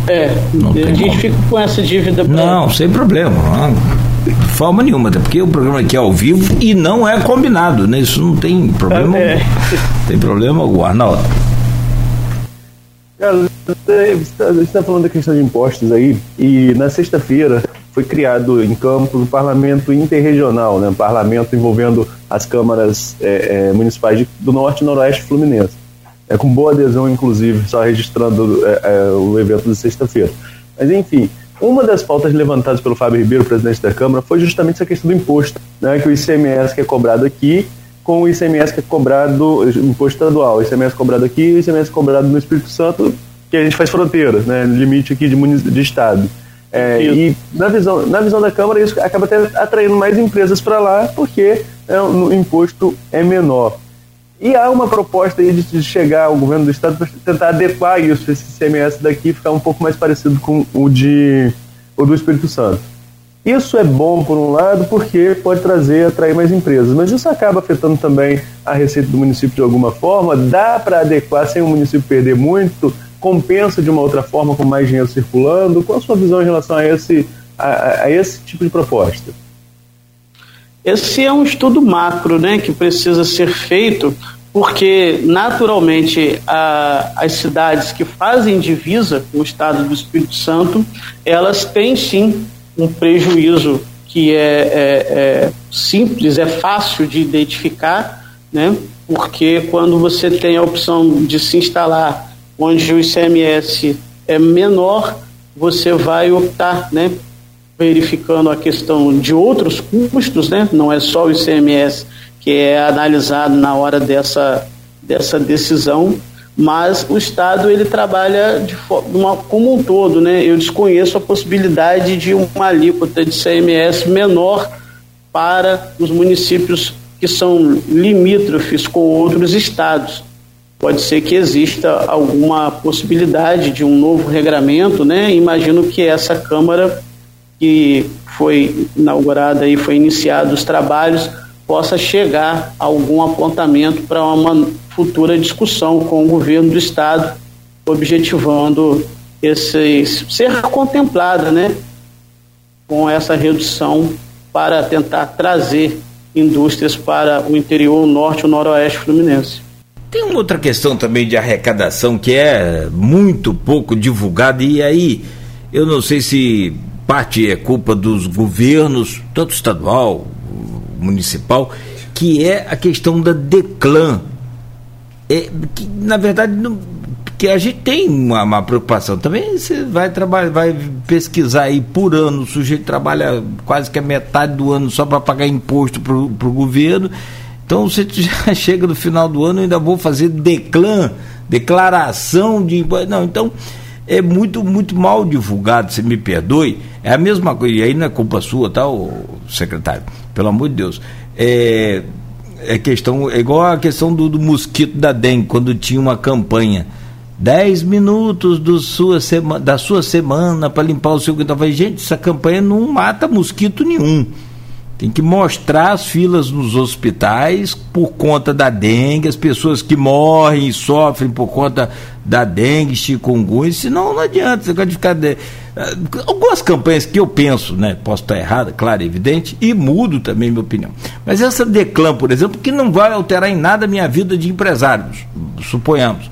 É, Não a gente como. fica com essa dívida. pra- Não, sem problema. Não, de forma nenhuma, até porque o programa aqui é ao vivo e não é combinado, né? Isso não tem problema. É. Tem problema algum, Arnaldo. Você está falando da questão de impostos aí, e na sexta-feira foi criado em Campos o Parlamento Interregional, né, um parlamento envolvendo as câmaras é, é, municipais de- do Norte e Noroeste Fluminense. É com boa adesão, inclusive, só registrando é, é, o evento de sexta-feira. Mas, enfim, uma das pautas levantadas pelo Fábio Ribeiro, presidente da Câmara, foi justamente essa questão do imposto, né, que o ICMS que é cobrado aqui com o ICMS que é cobrado, imposto estadual, o ICMS cobrado aqui e o ICMS cobrado no Espírito Santo, que a gente faz fronteira, né, limite aqui de, de estado. É, e na visão, na visão da Câmara isso acaba até atraindo mais empresas para lá, porque é, o imposto é menor. E há uma proposta aí de, de chegar ao governo do estado para tentar adequar isso, esse ICMS daqui ficar um pouco mais parecido com o de o do Espírito Santo. Isso é bom por um lado porque pode trazer, atrair mais empresas, mas isso acaba afetando também a receita do município de alguma forma. Dá para adequar sem o município perder muito? Compensa de uma outra forma com mais dinheiro circulando? Qual a sua visão em relação a esse, a, a- esse tipo de proposta? Esse é um estudo macro, né, que precisa ser feito, porque naturalmente a- as cidades que fazem divisa com o Estado do Espírito Santo, elas têm sim um prejuízo que é, é- é simples, é fácil de identificar, né, porque quando você tem a opção de se instalar onde o ICMS é menor, você vai optar, né, verificando a questão de outros custos, né? não é só o ICMS que é analisado na hora dessa, dessa decisão, mas o Estado ele trabalha de uma, como um todo. Né? Eu desconheço a possibilidade de uma alíquota de ICMS menor para os municípios que são limítrofes com outros estados. Pode ser que exista alguma possibilidade de um novo regramento, né? Imagino que essa Câmara que foi inaugurada e foi iniciado os trabalhos possa chegar a algum apontamento para uma futura discussão com o governo do estado, objetivando esse ser contemplada, né, com essa redução para tentar trazer indústrias para o interior, o norte e o noroeste fluminense. Tem uma outra questão também de arrecadação que é muito pouco divulgada e aí eu não sei se parte é culpa dos governos, tanto estadual, municipal, que é a questão da Declan. É, que, na verdade, não, que a gente tem uma, uma preocupação. Também você vai trabalhar, vai pesquisar aí por ano, o sujeito trabalha quase que a metade do ano só para pagar imposto para o governo. Então você já chega no final do ano, ainda vou fazer declan, declaração de imposto. Não, então é muito, muito mal divulgado, você me perdoe. É a mesma coisa, e aí não é culpa sua, tá, ô, secretário? Pelo amor de Deus. É, é questão, é igual a questão do, do mosquito da dengue, quando tinha uma campanha. 10 minutos do sua sema, da sua semana para limpar o seu quintal. Gente, essa campanha não mata mosquito nenhum. Tem que mostrar as filas nos hospitais por conta da dengue, as pessoas que morrem e sofrem por conta da dengue, chikungunya, senão não adianta, você pode ficar. De... Algumas campanhas que eu penso, né? Posso estar errada, claro, evidente, e mudo também minha opinião. Mas essa Declan, por exemplo, que não vai alterar em nada a minha vida de empresário, suponhamos.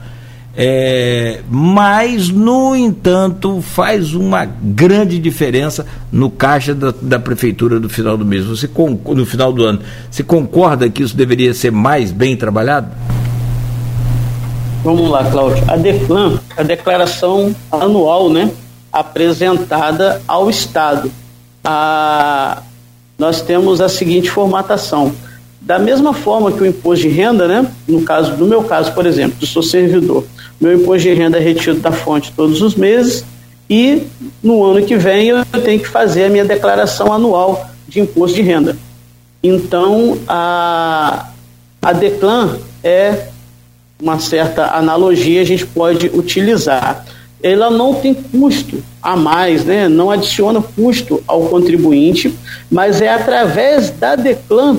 É, mas, no entanto, faz uma grande diferença no caixa da, da prefeitura no final do mês. Você no final do ano, você concorda que isso deveria ser mais bem trabalhado? Vamos lá, Cláudio. A Declan, a declaração anual, né, apresentada ao Estado. A, nós temos a seguinte formatação. Da mesma forma que o imposto de renda, né, no caso no meu caso, por exemplo, eu sou servidor, meu imposto de renda é retido da fonte todos os meses e no ano que vem eu tenho que fazer a minha declaração anual de imposto de renda. Então, a, a Declan é uma certa analogia a gente pode utilizar. ela não tem custo a mais, né? não adiciona custo ao contribuinte, mas é através da Declan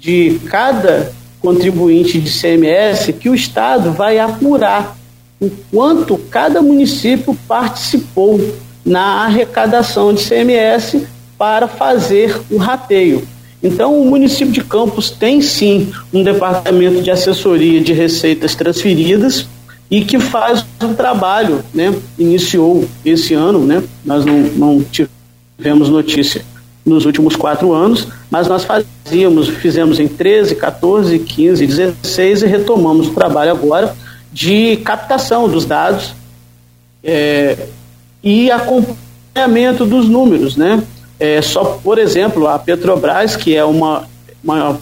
de cada contribuinte de CMS que o Estado vai apurar o quanto cada município participou na arrecadação de CMS para fazer o rateio. Então, o município de Campos tem sim um departamento de assessoria de receitas transferidas e que faz um trabalho, né? Iniciou esse ano, né? Nós não, não tivemos notícia nos últimos quatro anos, mas nós fazíamos, fizemos em 13, 14, 15, 16 e retomamos o trabalho agora de captação dos dados é, e acompanhamento dos números, né? É, só, por exemplo, a Petrobras, que é uma, uma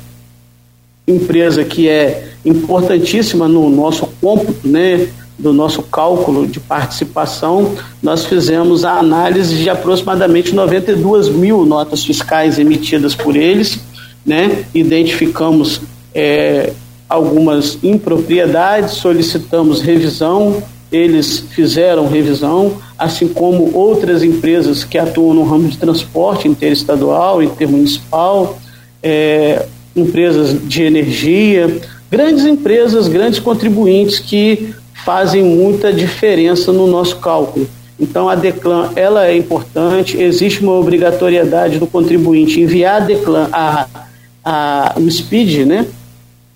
empresa que é importantíssima no nosso cômputo, né, do nosso cálculo de participação, nós fizemos a análise de aproximadamente 92 mil notas fiscais emitidas por eles, né, identificamos é, algumas impropriedades, solicitamos revisão, eles fizeram revisão, assim como outras empresas que atuam no ramo de transporte interestadual, intermunicipal, é, empresas de energia, grandes empresas, grandes contribuintes que fazem muita diferença no nosso cálculo. Então a Declan ela é importante, existe uma obrigatoriedade do contribuinte enviar a Declan a, a, o SPID, né?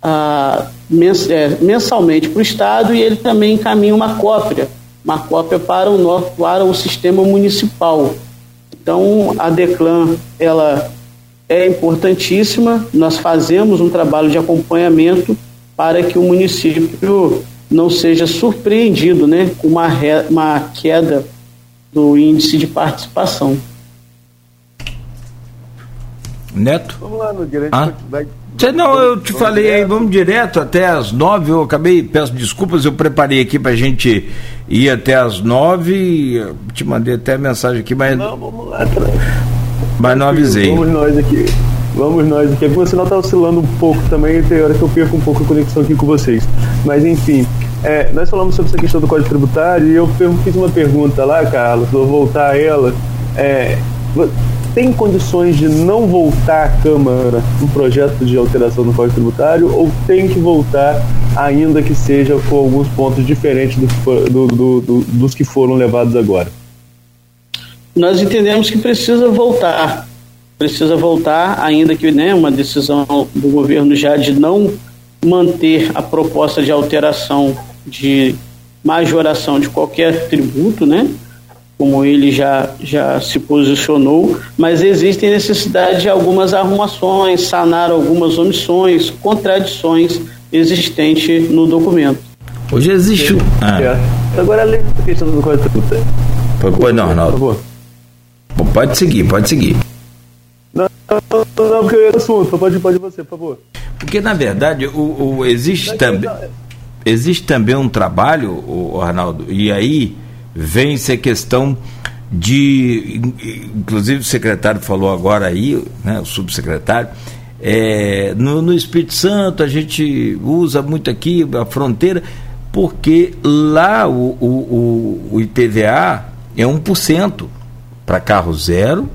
A, mens, é, mensalmente para o Estado e ele também encaminha uma cópia, uma cópia para o, nosso, para o sistema municipal. Então a Declan ela é importantíssima. Nós fazemos um trabalho de acompanhamento para que o município não seja surpreendido né, com uma, re, uma queda do índice de participação. Neto? Vamos lá, no direito. Ah? Vai... Não, eu te vamos falei aí, vamos direto até as nove. Eu acabei, peço desculpas, eu preparei aqui para a gente ir até as nove. Te mandei até a mensagem aqui, mas. Não, vamos lá. Mas não avisei. Vamos nós aqui. Vamos nós aqui. Você não está oscilando um pouco também, tem hora que eu perco um pouco a conexão aqui com vocês. Mas enfim, é, nós falamos sobre essa questão do Código Tributário e eu fiz uma pergunta lá, Carlos, vou voltar a ela. É, tem condições de não voltar à Câmara um projeto de alteração do Código Tributário ou tem que voltar, ainda que seja com alguns pontos diferentes do, do, do, dos que foram levados agora? nós entendemos que precisa voltar. Precisa voltar, ainda que né, uma decisão do governo já de não manter a proposta de alteração de majoração de qualquer tributo, né? Como ele já, já se posicionou, mas existem necessidade de algumas arrumações, sanar algumas omissões, contradições existentes no documento. Hoje existe. Ah. Agora, além da questão do Código Tributário. Pois não, Arnaldo. Por favor. Pode seguir, pode seguir. Não, não, não porque eu assunto, pode, pode você, por favor. Porque, na verdade, o, o existe, também, existe também um trabalho, o, Arnaldo, e aí vem-se a questão de. Inclusive, o secretário falou agora aí, né, o subsecretário. É, no, no Espírito Santo a gente usa muito aqui a fronteira, porque lá o, o, o, o IPVA é 1% para carro zero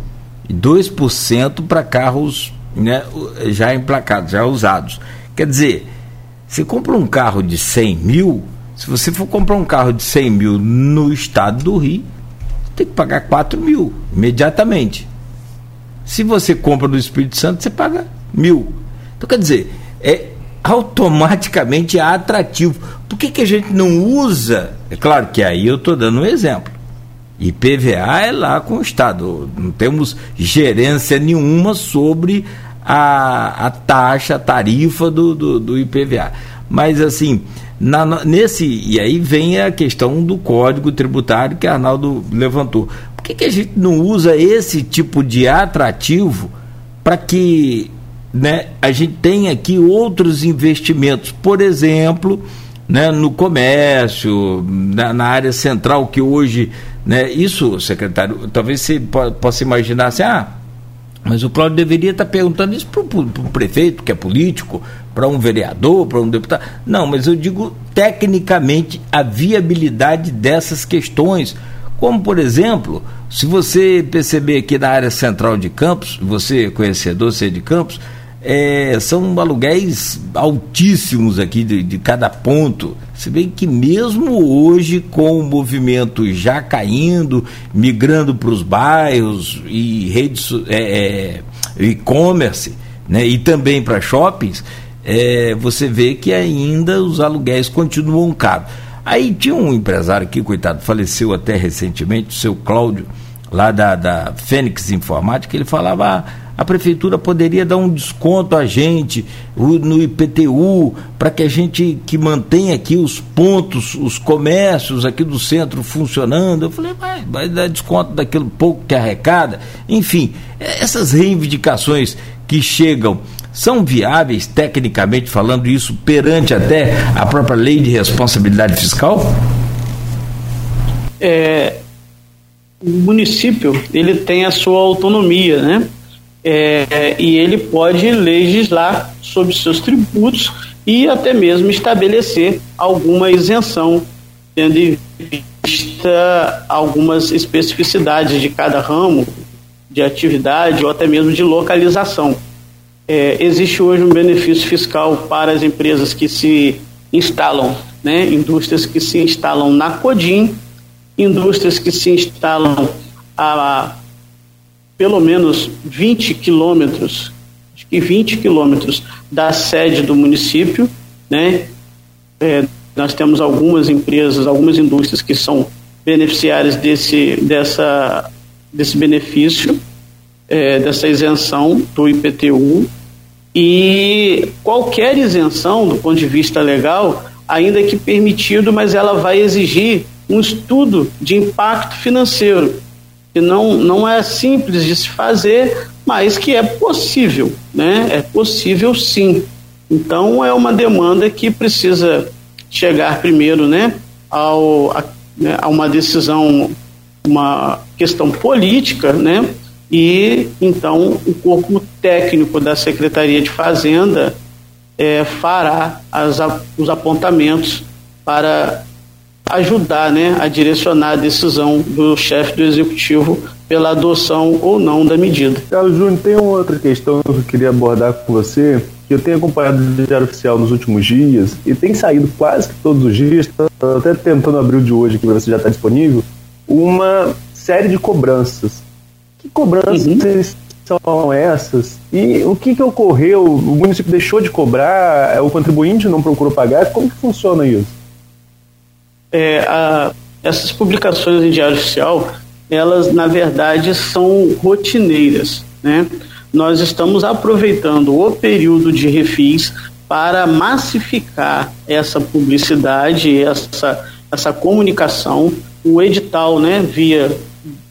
e 2% para carros né, já emplacados, já usados. Quer dizer, você compra um carro de 100 mil, se você for comprar um carro de 100 mil no estado do Rio, tem que pagar 4 mil imediatamente. Se você compra no Espírito Santo, você paga mil. Então, quer dizer, é automaticamente atrativo. Por que, que a gente não usa? É claro que aí eu estou dando um exemplo. IPVA é lá com o Estado. Não temos gerência nenhuma sobre a, a taxa, a tarifa do, do, do IPVA. Mas assim, na, nesse. E aí vem a questão do código tributário que Arnaldo levantou. Por que, que a gente não usa esse tipo de atrativo para que né, a gente tenha aqui outros investimentos? Por exemplo, né, no comércio, na, na área central que hoje né? Isso, secretário, talvez você possa imaginar assim, ah, Mas o Cláudio deveria estar perguntando isso para o prefeito, que é político, para um vereador, para um deputado. Não, mas eu digo tecnicamente a viabilidade dessas questões. Como, por exemplo, se você perceber aqui na área central de Campos, você é conhecedor, você é de Campos, é, são aluguéis altíssimos aqui de, de, cada ponto. Se bem que mesmo hoje, com o movimento já caindo, migrando para os bairros e redes é, é, e-commerce, né, e também para shoppings, é, você vê que ainda os aluguéis continuam caros. Aí tinha um empresário que, coitado, faleceu até recentemente, o seu Cláudio, lá da, da Fênix Informática, ele falava. Ah, a prefeitura poderia dar um desconto a gente no IPTU para que a gente que mantém aqui os pontos, os comércios aqui do centro funcionando. Eu falei, vai, vai dar desconto daquilo pouco que arrecada. Enfim, essas reivindicações que chegam são viáveis, tecnicamente falando, isso perante até a própria lei de responsabilidade fiscal? É, o município ele tem a sua autonomia, né? É, e ele pode legislar sobre seus tributos e até mesmo estabelecer alguma isenção, tendo em vista algumas especificidades de cada ramo de atividade ou até mesmo de localização. É, existe hoje um benefício fiscal para as empresas que se instalam, né, indústrias que se instalam na CODIM, indústrias que se instalam a pelo menos 20 quilômetros, acho que 20 quilômetros da sede do município, né? É, nós temos algumas empresas, algumas indústrias que são beneficiárias desse, dessa, desse benefício, é, dessa isenção do IPTU. E qualquer isenção, do ponto de vista legal, ainda que permitido, mas ela vai exigir um estudo de impacto financeiro que não, não é simples de se fazer, mas que é possível, né? É possível sim. Então é uma demanda que precisa chegar primeiro, né, ao, a, né, a uma decisão, uma questão política, né? E então o corpo técnico da Secretaria de Fazenda é, fará as, os apontamentos para ajudar né, a direcionar a decisão do chefe do executivo pela adoção ou não da medida. Carlos Júnior, tem uma outra questão que eu queria abordar com você, que eu tenho acompanhado o Diário Oficial nos últimos dias e tem saído quase que todos os dias, até tentando abrir o de hoje aqui para ver se já está disponível, uma série de cobranças. Que cobranças uhum. são essas? E o que, que ocorreu? O município deixou de cobrar? O contribuinte não procurou pagar? Como que funciona isso? É, a, essas publicações em diário oficial, elas na verdade são rotineiras, né? Nós estamos aproveitando o período de refis para massificar essa publicidade, essa, essa comunicação. O edital, né, via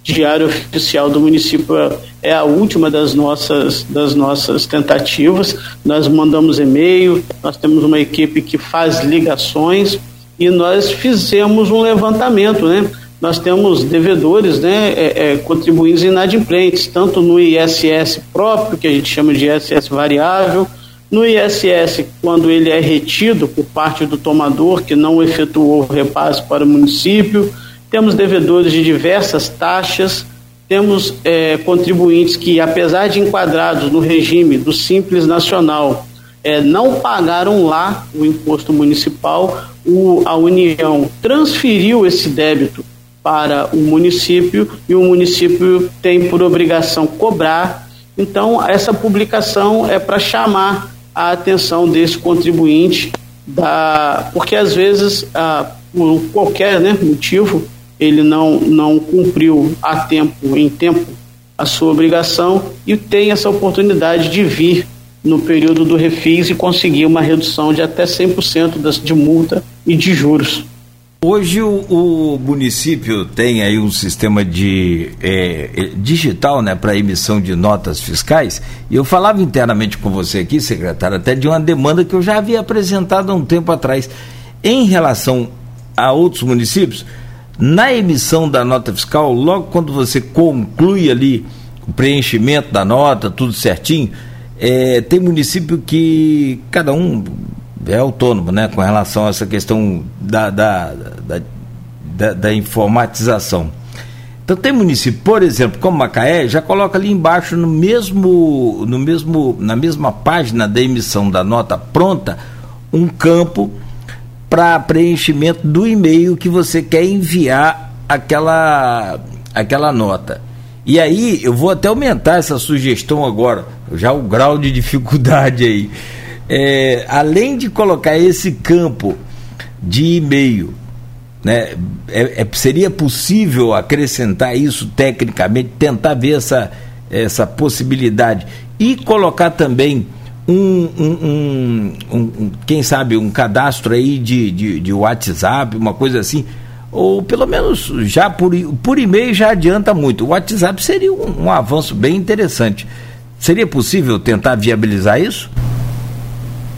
diário oficial do município é a última das nossas das nossas tentativas. Nós mandamos e-mail, nós temos uma equipe que faz ligações e nós fizemos um levantamento, né? Nós temos devedores, né, é, é, contribuintes inadimplentes, tanto no ISS próprio, que a gente chama de ISS variável, no ISS, quando ele é retido por parte do tomador que não efetuou o repasse para o município, temos devedores de diversas taxas, temos é, contribuintes que, apesar de enquadrados no regime do Simples Nacional, é, não pagaram lá o imposto municipal, o, a União transferiu esse débito para o município e o município tem por obrigação cobrar. Então, essa publicação é para chamar a atenção desse contribuinte, da, porque às vezes, ah, por qualquer né, motivo, ele não, não cumpriu a tempo, em tempo, a sua obrigação e tem essa oportunidade de vir no período do refis e conseguir uma redução de até 100% das, de multa e de juros. Hoje o, o, município tem aí um sistema de é, é digital né, para emissão de notas fiscais. E eu falava internamente com você aqui, secretário, até de uma demanda que eu já havia apresentado há um tempo atrás. Em relação a outros municípios, na emissão da nota fiscal, logo quando você conclui ali o preenchimento da nota, tudo certinho. É, tem município que cada um é autônomo, né, com relação a essa questão da, da, da, da, da informatização. Então tem município, por exemplo, como Macaé, já coloca ali embaixo no mesmo, no mesmo, na mesma página da emissão da nota pronta, um campo para preenchimento do e-mail que você quer enviar aquela aquela nota. E aí eu vou até aumentar essa sugestão agora, já o grau de dificuldade aí. É, além de colocar esse campo de e-mail, né, é, é, seria possível acrescentar isso tecnicamente, tentar ver essa, essa possibilidade e colocar também um, um, um, um quem sabe, um cadastro aí de, de, de WhatsApp, uma coisa assim ou pelo menos já por, por e-mail já adianta muito. O WhatsApp seria um, um avanço bem interessante. Seria possível tentar viabilizar isso?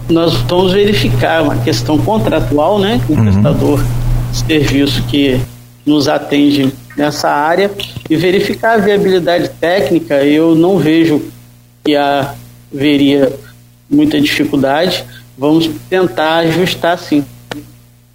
Nós vamos verificar uma questão contratual, né? Com o uhum. prestador de serviço que nos atende nessa área e verificar a viabilidade técnica. Eu não vejo que haveria muita dificuldade. Vamos tentar ajustar sim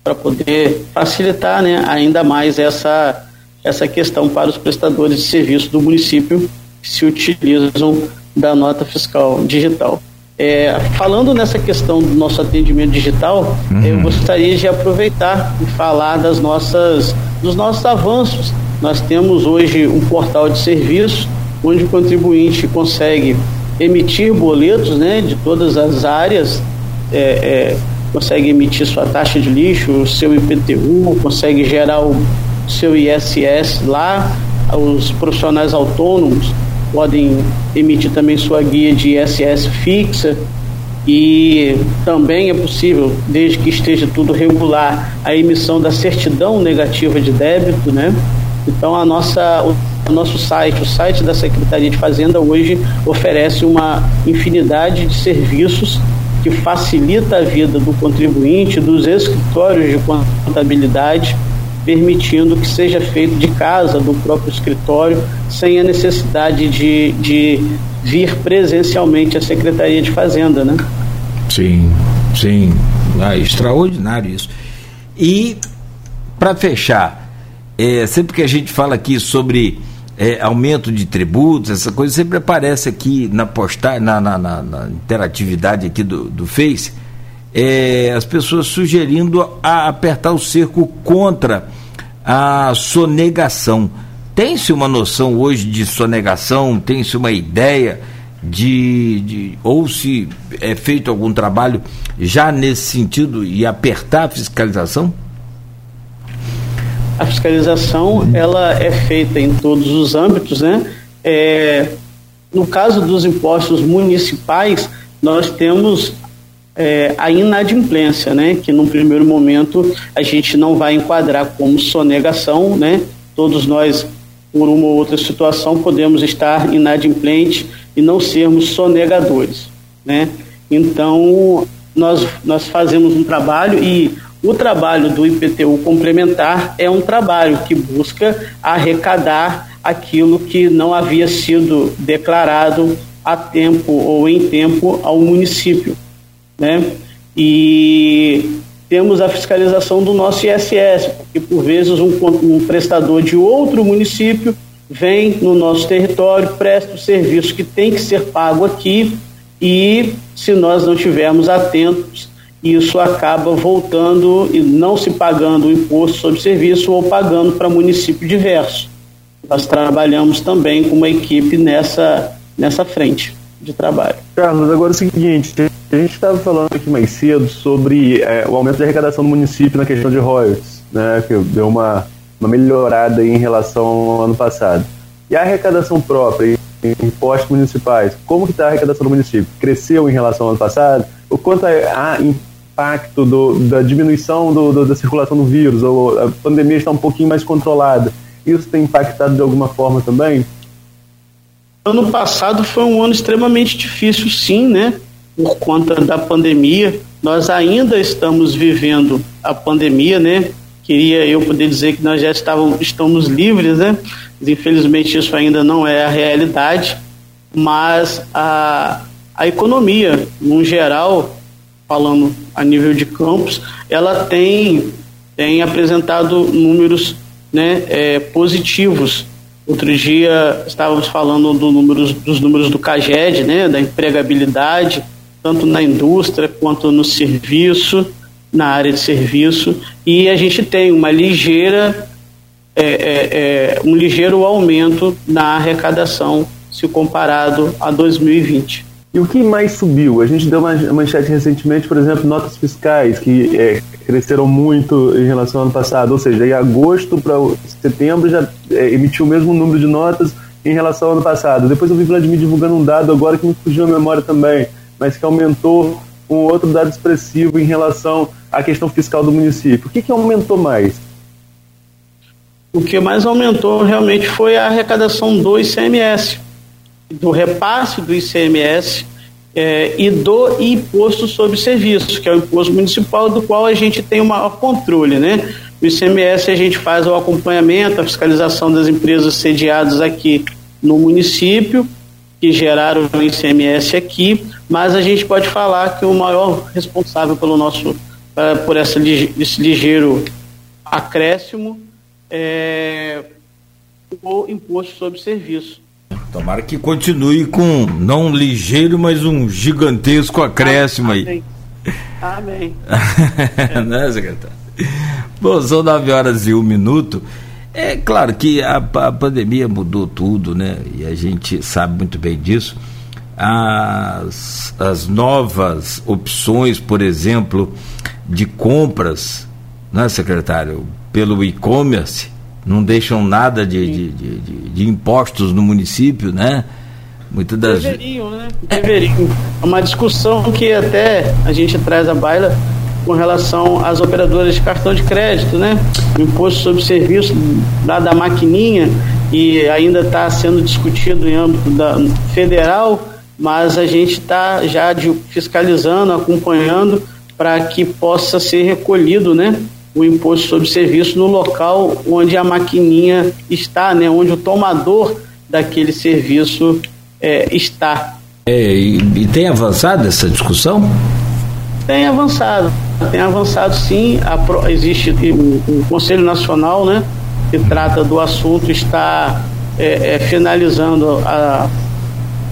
para poder facilitar né, ainda mais essa, essa questão para os prestadores de serviço do município que se utilizam da nota fiscal digital. É, falando nessa questão do nosso atendimento digital, uhum. eu gostaria de aproveitar e falar das nossas, dos nossos avanços. Nós temos hoje um portal de serviço onde o contribuinte consegue emitir boletos né, de todas as áreas é, é, consegue emitir sua taxa de lixo, o seu IPTU, consegue gerar o seu ISS lá, os profissionais autônomos podem emitir também sua guia de ISS fixa e também é possível, desde que esteja tudo regular, a emissão da certidão negativa de débito, né? Então a nossa o nosso site, o site da Secretaria de Fazenda hoje oferece uma infinidade de serviços que facilita a vida do contribuinte, dos escritórios de contabilidade, permitindo que seja feito de casa, do próprio escritório, sem a necessidade de, de vir presencialmente à Secretaria de Fazenda, né? Sim, sim. Ah, extraordinário isso. E, para fechar, é, sempre que a gente fala aqui sobre é, aumento de tributos, essa coisa sempre aparece aqui na postagem, na, na, na, na interatividade aqui do, do Face, é, as pessoas sugerindo a apertar o cerco contra a sonegação. Tem-se uma noção hoje de sonegação? Tem-se uma ideia de, de, ou se é feito algum trabalho já nesse sentido e apertar a fiscalização? a fiscalização ela é feita em todos os âmbitos, né? É, no caso dos impostos municipais, nós temos é, a inadimplência, né? Que num primeiro momento a gente não vai enquadrar como sonegação, né? Todos nós, por uma ou outra situação, podemos estar inadimplentes e não sermos sonegadores, né? Então nós nós fazemos um trabalho e o trabalho do IPTU complementar é um trabalho que busca arrecadar aquilo que não havia sido declarado a tempo ou em tempo ao município, né? E temos a fiscalização do nosso ISS, porque por vezes um, um prestador de outro município vem no nosso território, presta o serviço que tem que ser pago aqui e se nós não estivermos atentos, isso acaba voltando e não se pagando o imposto sobre serviço ou pagando para município diverso. Nós trabalhamos também com uma equipe nessa, nessa frente de trabalho. Carlos, agora é o seguinte, a gente estava falando aqui mais cedo sobre é, o aumento de arrecadação do município na questão de royalties, né, que deu uma, uma melhorada em relação ao ano passado. E a arrecadação própria, impostos municipais, como que está a arrecadação do município? Cresceu em relação ao ano passado? O quanto a, a impacto do, da diminuição do, do, da circulação do vírus, ou a pandemia está um pouquinho mais controlada, isso tem impactado de alguma forma também? Ano passado foi um ano extremamente difícil, sim, né? Por conta da pandemia. Nós ainda estamos vivendo a pandemia, né? Queria eu poder dizer que nós já estávamos, estamos livres, né? infelizmente isso ainda não é a realidade, mas a, a economia, no geral, falando a nível de campos, ela tem, tem apresentado números né, é, positivos. Outro dia estávamos falando do números, dos números do CAGED, né, da empregabilidade, tanto na indústria quanto no serviço, na área de serviço, e a gente tem uma ligeira, é, é, é um ligeiro aumento na arrecadação se comparado a 2020. E o que mais subiu? A gente deu uma manchete recentemente, por exemplo, notas fiscais, que é, cresceram muito em relação ao ano passado. Ou seja, em agosto para setembro já é, emitiu o mesmo número de notas em relação ao ano passado. Depois eu vi Vladimir divulgando um dado agora que me fugiu a memória também, mas que aumentou um outro dado expressivo em relação à questão fiscal do município. O que, que aumentou mais? O que mais aumentou realmente foi a arrecadação do ICMS do repasse do ICMS é, e do imposto sobre serviço, que é o imposto municipal do qual a gente tem o maior controle, né? O ICMS a gente faz o acompanhamento, a fiscalização das empresas sediadas aqui no município, que geraram o ICMS aqui, mas a gente pode falar que o maior responsável pelo nosso, por essa, esse ligeiro acréscimo é o imposto sobre serviço. Tomara que continue com não ligeiro, mas um gigantesco acréscimo aí. Amém. né, secretário? Bom, são 9 horas e um minuto. É claro que a, a, pandemia mudou tudo, né? E a gente sabe muito bem disso. As, as novas opções, por exemplo, de compras, né, secretário, pelo e-commerce, não deixam nada de, de, de, de, impostos no município, né? Muitas das deveriam, né? Deveriam. É uma discussão que até a gente traz à baila com relação às operadoras de cartão de crédito, né? O imposto sobre serviço da maquininha e ainda está sendo discutido em âmbito da, federal, mas a gente está já de, fiscalizando, acompanhando para que possa ser recolhido, né? o imposto sobre serviço no local onde a maquininha está, né, onde o tomador daquele serviço é, está. É, e, e, tem avançado essa discussão? Tem avançado, tem avançado sim. A, existe o, o, Conselho Nacional, né, que trata do assunto, está é, é, finalizando a,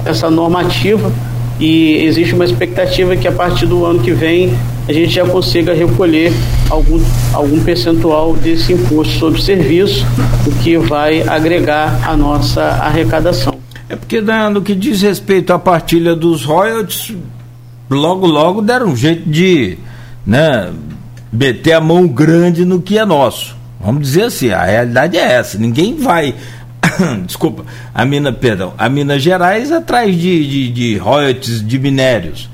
essa normativa e existe uma expectativa que a partir do ano que vem a gente já consiga recolher algum, algum percentual desse imposto sobre serviço, o que vai agregar a nossa arrecadação. É porque no que diz respeito à partilha dos royalties, logo logo deram um jeito de né, meter a mão grande no que é nosso. Vamos dizer assim, a realidade é essa. Ninguém vai. Desculpa, a mina, perdão, a Minas Gerais atrás de, de, de royalties de minérios.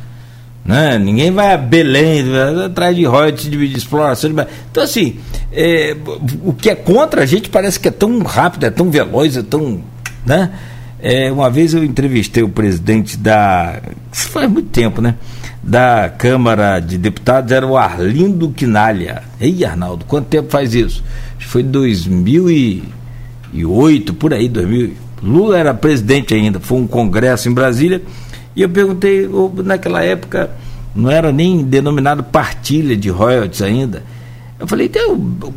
Né? Ninguém vai a Belém atrás de royalties de, de exploração. De... Então, assim, é, o que é contra a gente parece que é tão rápido, é tão veloz, é tão. Né? É, uma vez eu entrevistei o presidente da. Isso faz muito tempo, né? Da Câmara de Deputados, era o Arlindo Quinalha. Ei, Arnaldo, quanto tempo faz isso? Foi 2008, por aí, 2000. Lula era presidente ainda, foi um congresso em Brasília e eu perguntei, naquela época não era nem denominado partilha de royalties ainda. Eu falei, tem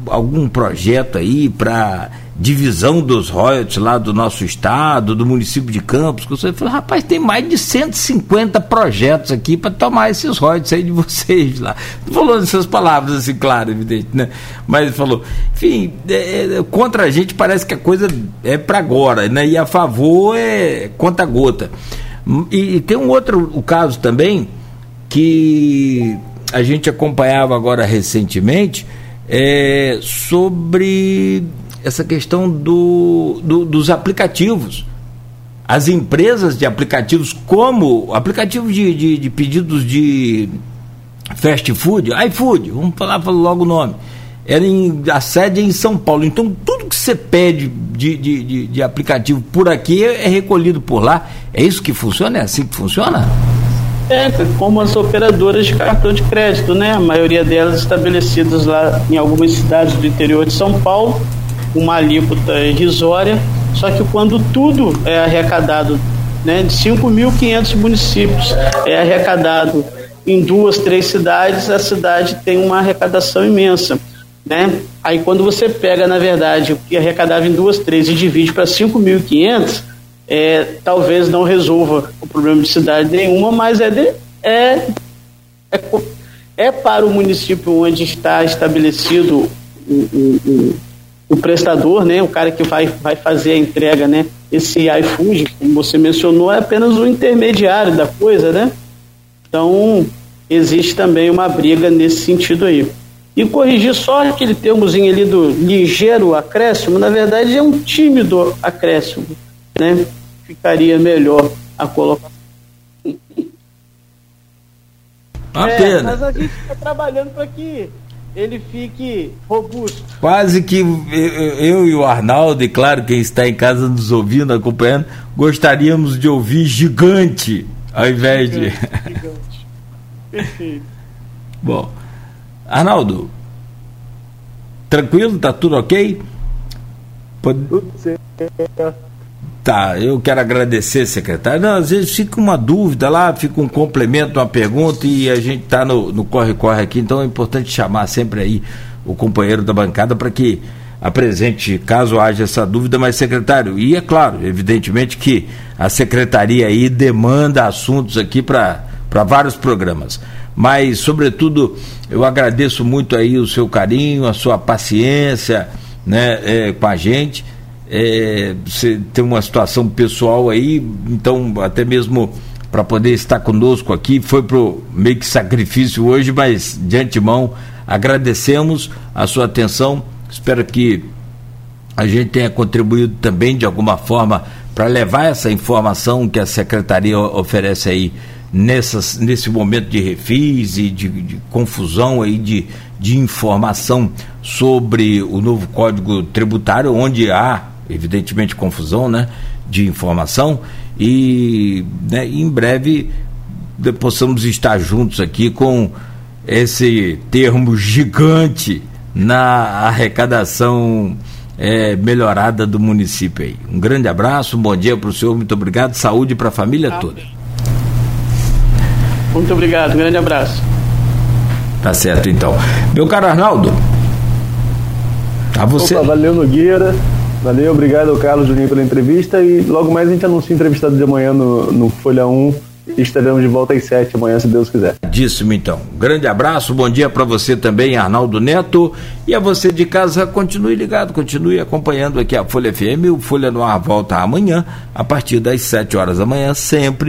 algum projeto aí para divisão dos royalties lá do nosso estado, do município de Campos? Eu falei, rapaz, tem mais de 150 projetos aqui para tomar esses royalties aí de vocês lá. Falou essas palavras assim, claro, evidente, né? Mas ele falou, enfim, é, é, contra a gente parece que a coisa é para agora, né? E a favor é conta gota. E, e tem um outro o caso também que a gente acompanhava agora recentemente é, sobre essa questão do, do, dos aplicativos. As empresas de aplicativos, como aplicativo de, de, de pedidos de fast food, iFood, vamos falar logo o nome era em, a sede é em São Paulo. Então, tudo que você pede de, de, de, de aplicativo por aqui é, recolhido por lá. É isso que funciona? É assim que funciona? É, como as operadoras de cartão de crédito, né? A maioria delas estabelecidas lá em algumas cidades do interior de São Paulo, uma alíquota irrisória Só que quando tudo é arrecadado, né, de 5.500 municípios é arrecadado em duas, três cidades, a cidade tem uma arrecadação imensa. Né? Aí quando você pega, na verdade, o que arrecadava em duas, três e divide para 5.500, é, talvez não resolva o problema de cidade nenhuma, mas é, de, é, é, é, para o município onde está estabelecido o, o, o, o, prestador, né, o cara que vai, vai fazer a entrega, né, esse iFood, como você mencionou, é apenas o intermediário da coisa, né? Então, existe também uma briga nesse sentido aí. E corrigir só aquele termozinho ali do ligeiro acréscimo, na verdade é um tímido acréscimo, né? Ficaria melhor a colocação. Uma é, pena. Mas a gente está trabalhando para que ele fique robusto. Quase que eu e o Arnaldo, e claro, quem está em casa nos ouvindo, acompanhando, gostaríamos de ouvir gigante ao invés gigante, de. Gigante. Perfeito. Bom, Arnaldo, tranquilo? Tá tudo ok? Pode... Tudo certo. Tá, eu quero agradecer, secretário. Não, às vezes fica uma dúvida lá, fica um complemento, uma pergunta e a gente está no corre-corre aqui, então é importante chamar sempre aí o companheiro da bancada para que apresente, caso haja essa dúvida, mas secretário, e é claro, evidentemente que a secretaria aí demanda assuntos aqui para vários programas. Mas, sobretudo, eu agradeço muito aí o seu carinho, a sua paciência né, é, com a gente é, você tem uma situação pessoal aí, então até mesmo para poder estar conosco aqui, foi pro meio que sacrifício hoje, mas de antemão agradecemos a sua atenção. Espero que a gente tenha contribuído também de alguma forma para levar essa informação que a secretaria oferece aí nessas, nesse momento de refis e de, de confusão aí de, de informação sobre o novo Código Tributário, onde há evidentemente confusão, né, de informação e né, em breve possamos estar juntos aqui com esse termo gigante na arrecadação é, melhorada do município aí. Um grande abraço, um bom dia para o senhor, muito obrigado, saúde para a família toda. Muito obrigado, um grande abraço. Tá certo então. Meu caro Arnaldo, a você. Opa, valeu Nogueira. Valeu, obrigado Carlos Juninho pela entrevista e logo mais a gente anuncia entrevistado de amanhã no, no Folha 1 e estaremos de volta às 7 amanhã, se Deus quiser. Díssimo então. Grande abraço, bom dia para você também, Arnaldo Neto. E a você de casa, continue ligado, continue acompanhando aqui a Folha FM. O Folha no Ar volta amanhã, a partir das 7 horas da manhã, sempre